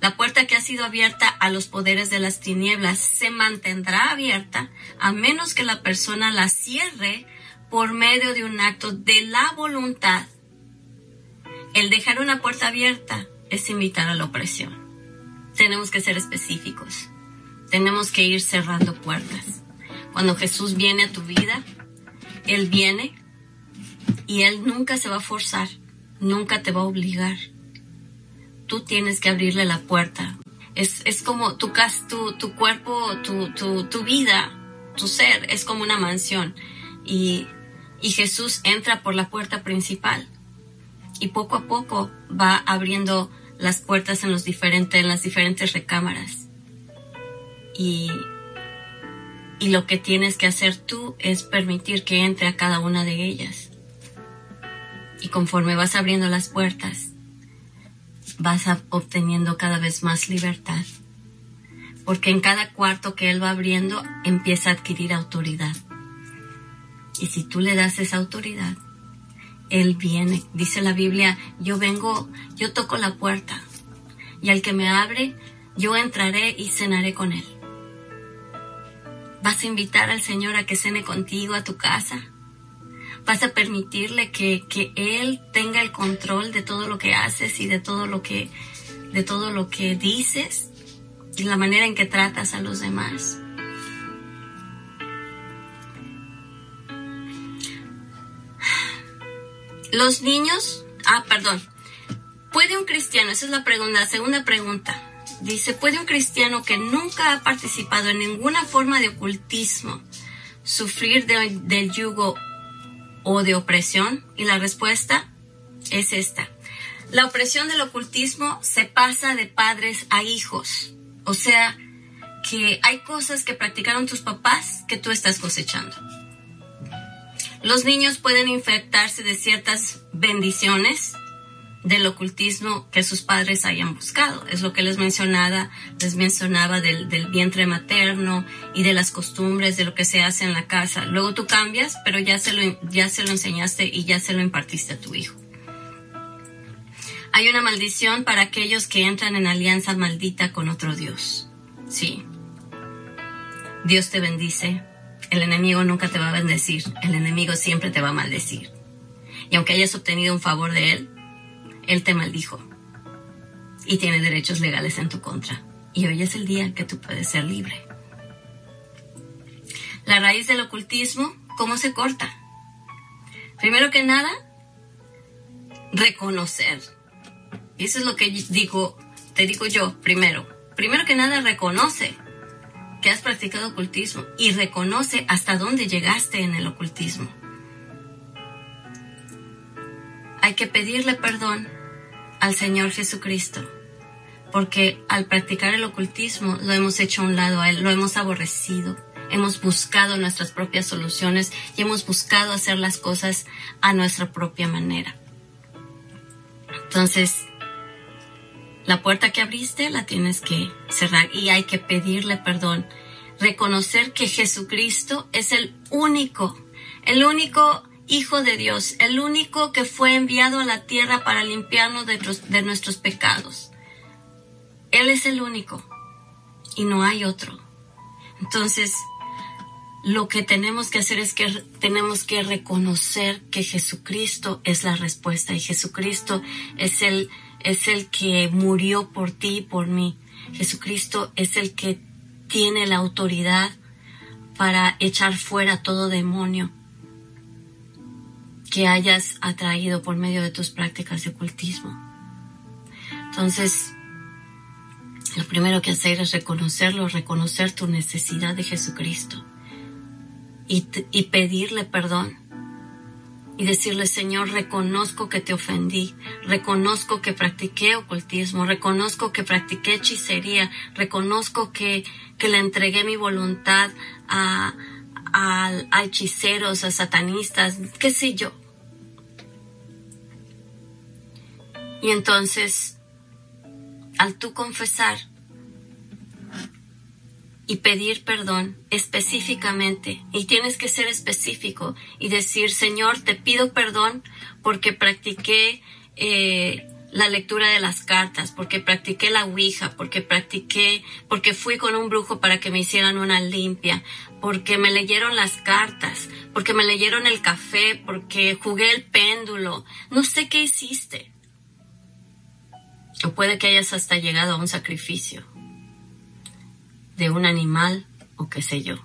la puerta que ha sido abierta a los poderes de las tinieblas se mantendrá abierta a menos que la persona la cierre por medio de un acto de la voluntad. El dejar una puerta abierta es invitar a la opresión. Tenemos que ser específicos. Tenemos que ir cerrando puertas. Cuando Jesús viene a tu vida, Él viene y Él nunca se va a forzar, nunca te va a obligar. Tú tienes que abrirle la puerta. Es, es como tu, tu, tu cuerpo, tu, tu, tu vida, tu ser, es como una mansión. Y y Jesús entra por la puerta principal y poco a poco va abriendo las puertas en, los diferentes, en las diferentes recámaras. Y, lo que tienes que hacer tú es permitir que entre a cada una de ellas. Y conforme vas abriendo las puertas, vas obteniendo cada vez más libertad. Porque en cada cuarto que Él va abriendo empieza a adquirir autoridad. Y si tú le das esa autoridad, Él viene. Dice la Biblia, yo vengo, yo toco la puerta. Y al que me abre, yo entraré y cenaré con Él. ¿Vas a invitar al Señor a que cene contigo a tu casa? ¿Vas a permitirle que, que Él tenga el control de todo lo que haces y de todo lo que, de todo lo que dices y la manera en que tratas a los demás? Los niños, ah, perdón, ¿puede un cristiano, esa es la pregunta, la segunda pregunta, dice, ¿puede un cristiano que nunca ha participado en ninguna forma de ocultismo sufrir del yugo o de opresión? Y la respuesta es esta. La opresión del ocultismo se pasa de padres a hijos. O sea, que hay cosas que practicaron tus papás que tú estás cosechando. Los niños pueden infectarse de ciertas bendiciones del ocultismo que sus padres hayan buscado. Es lo que les mencionaba, les mencionaba del, vientre materno y de las costumbres, de lo que se hace en la casa. Luego tú cambias, pero ya se lo, ya se lo enseñaste y ya se lo impartiste a tu hijo. Hay una maldición para aquellos que entran en alianza maldita con otro Dios. Sí. Dios te bendice el enemigo nunca te va a bendecir, el enemigo siempre te va a maldecir. Y aunque hayas obtenido un favor de él, él te maldijo y tiene derechos legales en tu contra. Y hoy es el día que tú puedes ser libre. La raíz del ocultismo, ¿cómo se corta? Primero que nada, reconocer. Y eso es lo que digo, te digo yo primero. Primero que nada, reconoce que has practicado ocultismo y reconoce hasta dónde llegaste en el ocultismo. Hay que pedirle perdón al Señor Jesucristo, porque al practicar el ocultismo lo hemos hecho a un lado a Él, lo hemos aborrecido, hemos buscado nuestras propias soluciones y hemos buscado hacer las cosas a nuestra propia manera. Entonces, la puerta que abriste la tienes que cerrar y hay que pedirle perdón. Reconocer que Jesucristo es el único, el único Hijo de Dios, el único que fue enviado a la tierra para limpiarnos de, nuestros pecados. Él es el único y no hay otro. Entonces, lo que tenemos que hacer es que tenemos que reconocer que Jesucristo es la respuesta y Jesucristo es el es el que murió por ti y por mí. Jesucristo es el que tiene la autoridad para echar fuera todo demonio que hayas atraído por medio de tus prácticas de ocultismo. Entonces, lo primero que hacer es reconocerlo, reconocer tu necesidad de Jesucristo y, y pedirle perdón y decirle, Señor, reconozco que te ofendí, reconozco que practiqué ocultismo, reconozco que practiqué hechicería, reconozco que, que le entregué mi voluntad a, a, hechiceros, a satanistas, qué sé yo. Y entonces, al tú confesar y pedir perdón específicamente, y tienes que ser específico y decir, Señor, te pido perdón porque practiqué eh, la lectura de las cartas, porque practiqué la Ouija, porque practiqué, porque fui con un brujo para que me hicieran una limpia, porque me leyeron las cartas, porque me leyeron el café, porque jugué el péndulo. No sé qué hiciste. O puede que hayas hasta llegado a un sacrificio de un animal o qué sé yo.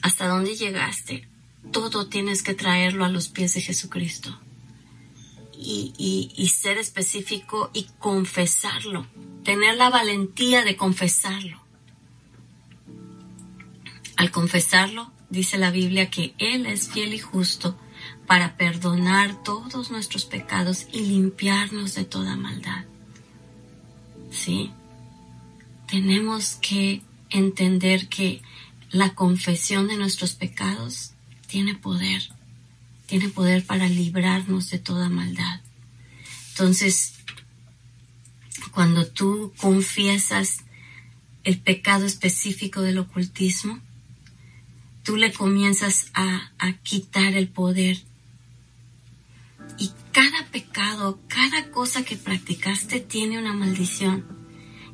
¿Hasta dónde llegaste? Todo tienes que traerlo a los pies de Jesucristo. Y, ser específico y confesarlo. Tener la valentía de confesarlo. Al confesarlo, dice la Biblia que Él es fiel y justo para perdonar todos nuestros pecados y limpiarnos de toda maldad. ¿Sí? Tenemos que entender que la confesión de nuestros pecados tiene poder, tiene poder para librarnos de toda maldad. Entonces, cuando tú confiesas el pecado específico del ocultismo, tú le comienzas a, a quitar el poder y cada pecado, cada cosa que practicaste tiene una maldición.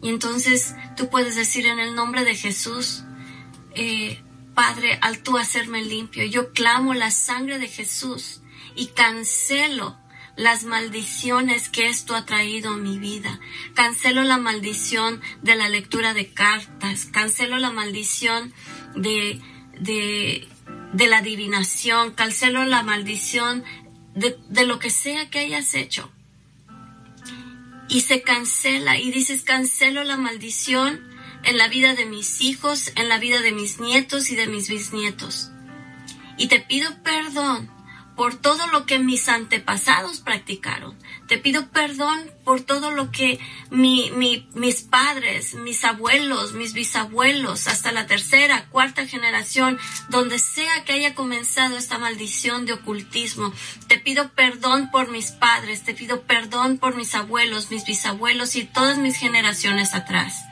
Y entonces tú puedes decir en el nombre de Jesús, eh, Padre, al tú hacerme limpio, yo clamo la sangre de Jesús y cancelo las maldiciones que esto ha traído a mi vida. Cancelo la maldición de la lectura de cartas. Cancelo la maldición de, de, de la adivinación. Cancelo la maldición de, lo que sea que hayas hecho. Y se cancela y dices, cancelo la maldición en la vida de mis hijos, en la vida de mis nietos y de mis bisnietos. Y te pido perdón por todo lo que mis antepasados practicaron. Te pido perdón por todo lo que mis padres, mis abuelos, mis bisabuelos, hasta la tercera, cuarta generación, donde sea que haya comenzado esta maldición de ocultismo. Te pido perdón por mis padres, te pido perdón por mis abuelos, mis bisabuelos y todas mis generaciones atrás.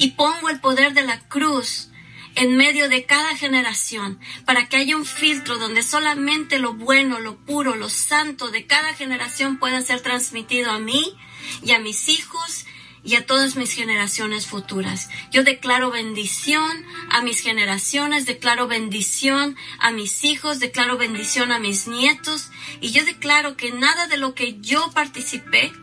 Y pongo el poder de la cruz en medio de cada generación, para que haya un filtro donde solamente lo bueno, lo puro, lo santo de cada generación pueda ser transmitido a mí y a mis hijos y a todas mis generaciones futuras. Yo declaro bendición a mis generaciones, declaro bendición a mis hijos, declaro bendición a mis nietos y yo declaro que nada de lo que yo participé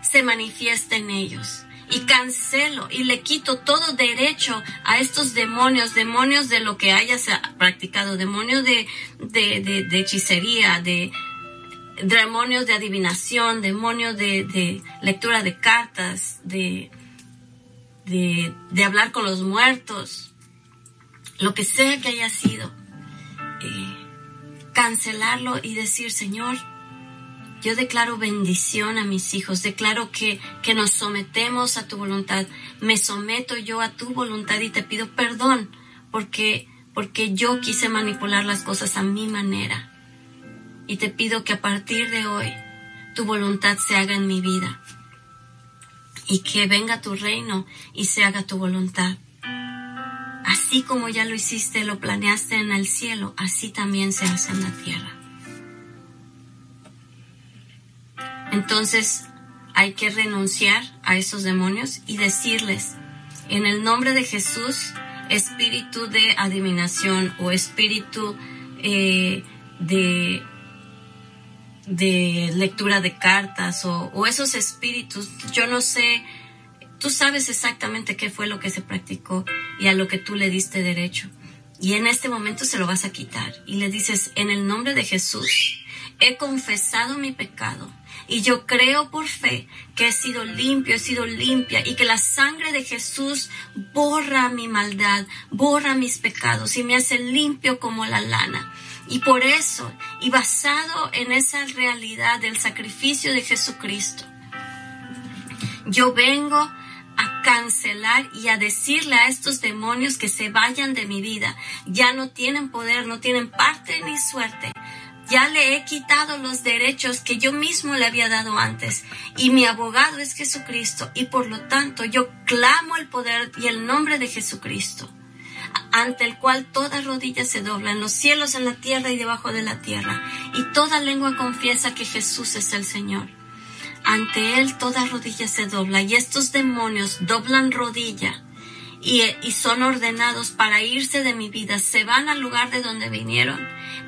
se manifiesta en ellos y cancelo y le quito todo derecho a estos demonios, demonios de lo que hayas practicado, demonios de, de, de, hechicería, de demonios de adivinación, demonios de, lectura de cartas, de, de, hablar con los muertos, lo que sea que haya sido, eh, cancelarlo y decir, Señor, yo declaro bendición a mis hijos, declaro que, que nos sometemos a tu voluntad, me someto yo a tu voluntad y te pido perdón porque, porque yo quise manipular las cosas a mi manera. Y te pido que a partir de hoy tu voluntad se haga en mi vida y que venga tu reino y se haga tu voluntad. Así como ya lo hiciste, lo planeaste en el cielo, así también se hace en la tierra. Entonces hay que renunciar a esos demonios y decirles, en el nombre de Jesús, espíritu de adivinación o espíritu eh, de, de lectura de cartas o, o esos espíritus, yo no sé, tú sabes exactamente qué fue lo que se practicó y a lo que tú le diste derecho. Y en este momento se lo vas a quitar y le dices, en el nombre de Jesús, he confesado mi pecado y yo creo por fe que he sido limpio, he sido limpia y que la sangre de Jesús borra mi maldad, borra mis pecados y me hace limpio como la lana. Y por eso, y basado en esa realidad del sacrificio de Jesucristo, yo vengo a cancelar y a decirle a estos demonios que se vayan de mi vida. Ya no tienen poder, no tienen parte ni suerte. Ya le he quitado los derechos que yo mismo le había dado antes. Y mi abogado es Jesucristo. Y por lo tanto yo clamo el poder y el nombre de Jesucristo ante el cual toda rodilla se dobla en los cielos, en la tierra y debajo de la tierra, y toda lengua confiesa que Jesús es el Señor. Ante Él toda rodilla se dobla, y estos demonios doblan rodilla y, son ordenados para irse de mi vida, se van al lugar de donde vinieron,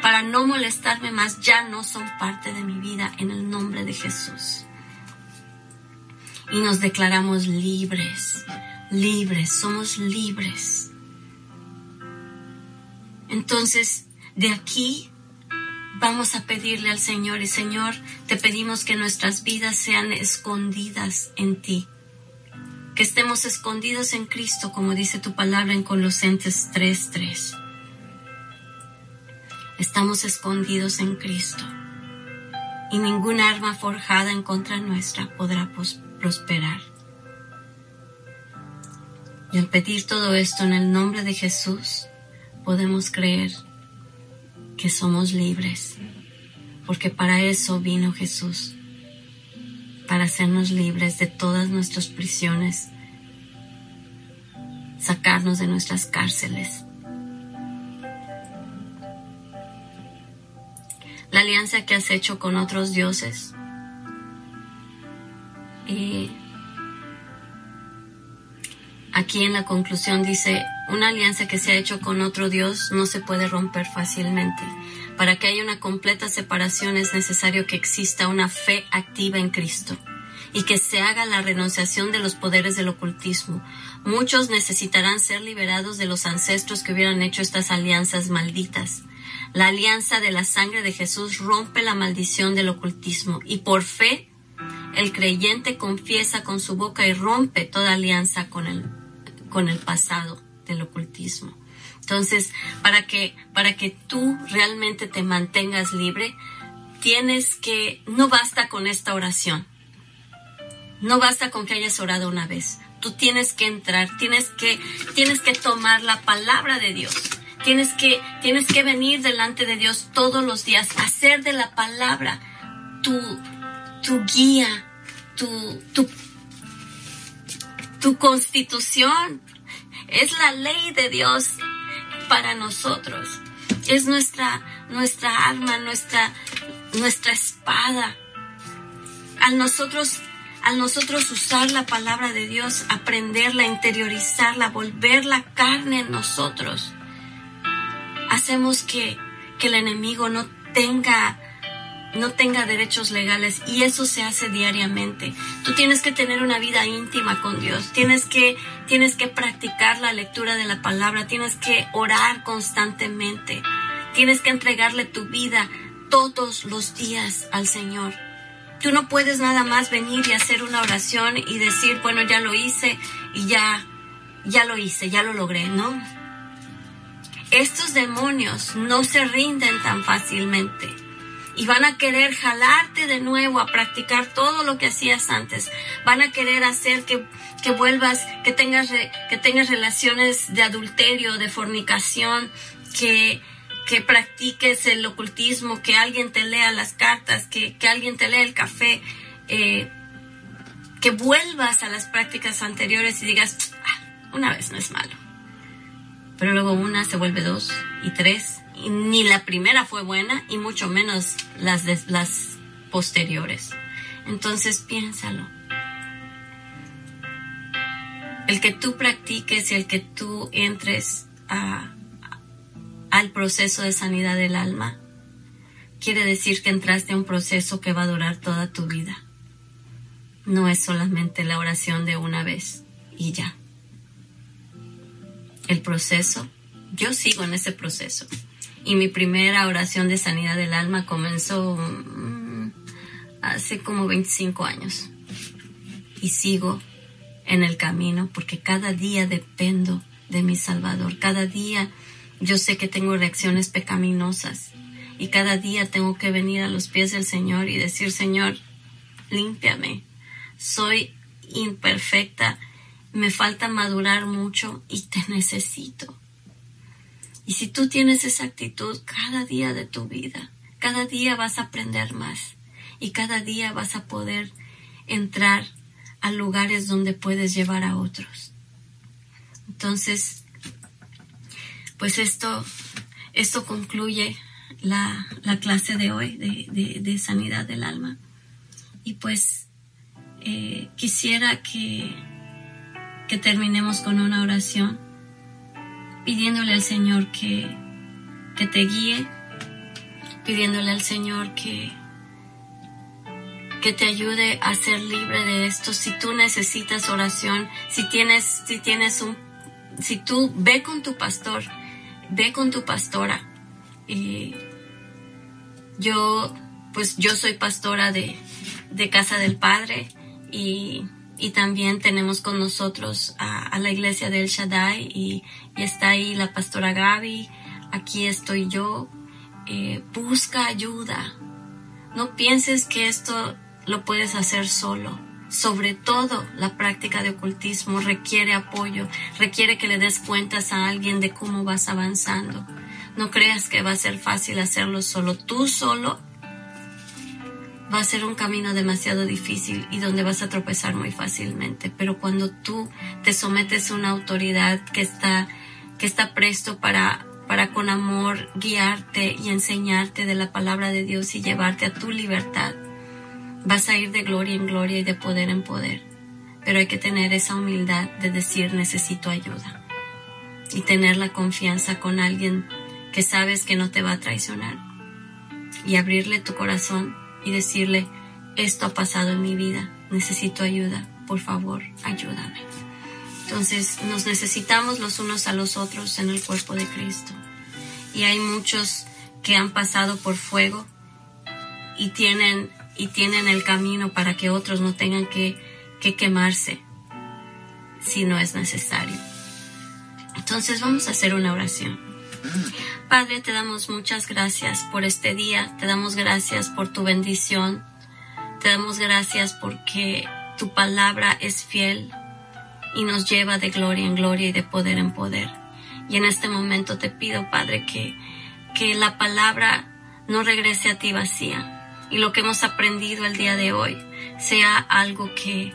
para no molestarme más, ya no son parte de mi vida en el nombre de Jesús. Y nos declaramos libres, libres, somos libres. Entonces, de aquí vamos a pedirle al Señor y Señor, te pedimos que nuestras vidas sean escondidas en ti, que estemos escondidos en Cristo, como dice tu palabra en Colosenses 3:3. Estamos escondidos en Cristo y ninguna arma forjada en contra nuestra podrá prosperar. Y al pedir todo esto en el nombre de Jesús, podemos creer que somos libres, porque para eso vino Jesús, para hacernos libres de todas nuestras prisiones, sacarnos de nuestras cárceles. La alianza que has hecho con otros dioses y aquí en la conclusión dice, una alianza que se ha hecho con otro Dios no se puede romper fácilmente. Para que haya una completa separación es necesario que exista una fe activa en Cristo y que se haga la renunciación de los poderes del ocultismo. Muchos necesitarán ser liberados de los ancestros que hubieran hecho estas alianzas malditas. La alianza de la sangre de Jesús rompe la maldición del ocultismo y por fe el creyente confiesa con su boca y rompe toda alianza con el, con el pasado del ocultismo. Entonces, para que, para que tú realmente te mantengas libre, tienes que, no basta con esta oración. No basta con que hayas orado una vez. Tú tienes que entrar, tienes que, tienes que tomar la palabra de Dios. Tienes que, tienes que venir delante de Dios todos los días, hacer de la palabra tu, tu guía, tu, tu, tu constitución, es la ley de Dios para nosotros. Es nuestra, nuestra alma, nuestra, nuestra espada. Al nosotros, al nosotros usar la palabra de Dios, aprenderla, interiorizarla, volver la carne en nosotros, hacemos que, que el enemigo no tenga no tenga derechos legales y eso se hace diariamente. Tú tienes que tener una vida íntima con Dios, tienes que, tienes que practicar la lectura de la palabra, tienes que orar constantemente, tienes que entregarle tu vida todos los días al Señor. Tú no puedes nada más venir y hacer una oración y decir, bueno, ya lo hice y ya, ya lo hice, ya lo logré, ¿no? Estos demonios no se rinden tan fácilmente y van a querer jalarte de nuevo a practicar todo lo que hacías antes. Van a querer hacer que, que vuelvas, que tengas, que tengas relaciones de adulterio, de fornicación, que, que practiques el ocultismo, que alguien te lea las cartas, que, que alguien te lea el café, eh, que vuelvas a las prácticas anteriores y digas, ah, una vez no es malo. Pero luego una se vuelve dos y tres ni la primera fue buena y mucho menos las, las posteriores. Entonces piénsalo. El que tú practiques y el que tú entres a, al proceso de sanidad del alma quiere decir que entraste a un proceso que va a durar toda tu vida. No es solamente la oración de una vez y ya. El proceso, yo sigo en ese proceso. Y mi primera oración de sanidad del alma comenzó mm, hace como 25 años. Y sigo en el camino porque cada día dependo de mi Salvador. Cada día yo sé que tengo reacciones pecaminosas y cada día tengo que venir a los pies del Señor y decir, Señor, límpiame. Soy imperfecta. me falta madurar mucho y te necesito. Y si tú tienes esa actitud cada día de tu vida, cada día vas a aprender más y cada día vas a poder entrar a lugares donde puedes llevar a otros. Entonces, pues esto, esto concluye la, clase de hoy de, sanidad del alma. Y pues eh, quisiera que, que terminemos con una oración pidiéndole al Señor que, que te guíe, pidiéndole al Señor que, que te ayude a ser libre de esto. Si tú necesitas oración, si tienes, si tienes un, si tú ve con tu pastor, ve con tu pastora. Y yo, pues yo soy pastora de, Casa del Padre y, también tenemos con nosotros a, la iglesia del Shaddai y, está ahí la pastora Gaby, aquí estoy yo. Eh, busca ayuda. No pienses que esto lo puedes hacer solo. Sobre todo la práctica de ocultismo requiere apoyo, requiere que le des cuentas a alguien de cómo vas avanzando. No creas que va a ser fácil hacerlo solo. Tú solo va a ser un camino demasiado difícil y donde vas a tropezar muy fácilmente. Pero cuando tú te sometes a una autoridad que está, que está presto para, para con amor guiarte y enseñarte de la palabra de Dios y llevarte a tu libertad, Vas a ir de gloria en gloria y de poder en poder, pero hay que tener esa humildad de decir necesito ayuda. Y tener la confianza con alguien que sabes que no te va a traicionar. Y abrirle tu corazón y decirle esto ha pasado en mi vida, necesito ayuda, por favor, ayúdame. Entonces nos necesitamos los unos a los otros en el cuerpo de Cristo. Y hay muchos que han pasado por fuego y tienen y tienen el camino para que otros no tengan que, quemarse si no es necesario. Entonces vamos a hacer una oración. Padre, te damos muchas gracias por este día, te damos gracias por tu bendición, te damos gracias porque tu palabra es fiel y nos lleva de gloria en gloria y de poder en poder. Y en este momento te pido, Padre, que, que la palabra no regrese a ti vacía, y lo que hemos aprendido el día de hoy sea algo que,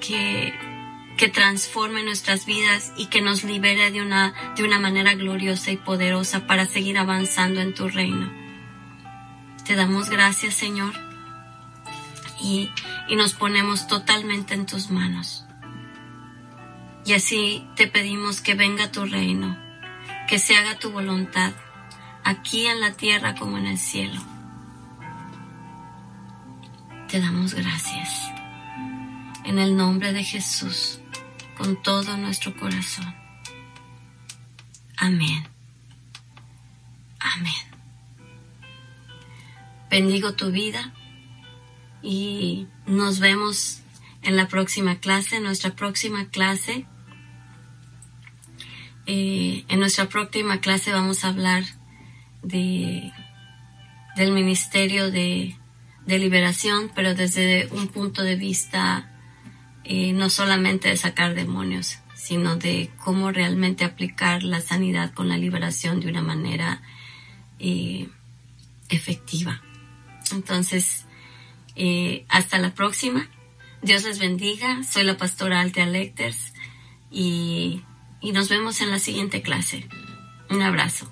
que, que transforme nuestras vidas y que nos libere de una, de una manera gloriosa y poderosa para seguir avanzando en tu reino. Te damos gracias, Señor, y, y nos ponemos totalmente en tus manos. Y así te pedimos que venga tu reino, que se haga tu voluntad, aquí en la tierra como en el cielo. Te damos gracias. En el nombre de Jesús, con todo nuestro corazón. Amén. Amén. Bendigo tu vida y nos vemos en la próxima clase, en nuestra próxima clase. Eh, en nuestra próxima clase vamos a hablar de, del ministerio de de liberación, pero desde un punto de vista eh, no solamente de sacar demonios, sino de cómo realmente aplicar la sanidad con la liberación de una manera eh, efectiva. Entonces, hasta la próxima. Dios les bendiga. Soy la pastora Altea Lecters y, y nos vemos en la siguiente clase. Un abrazo.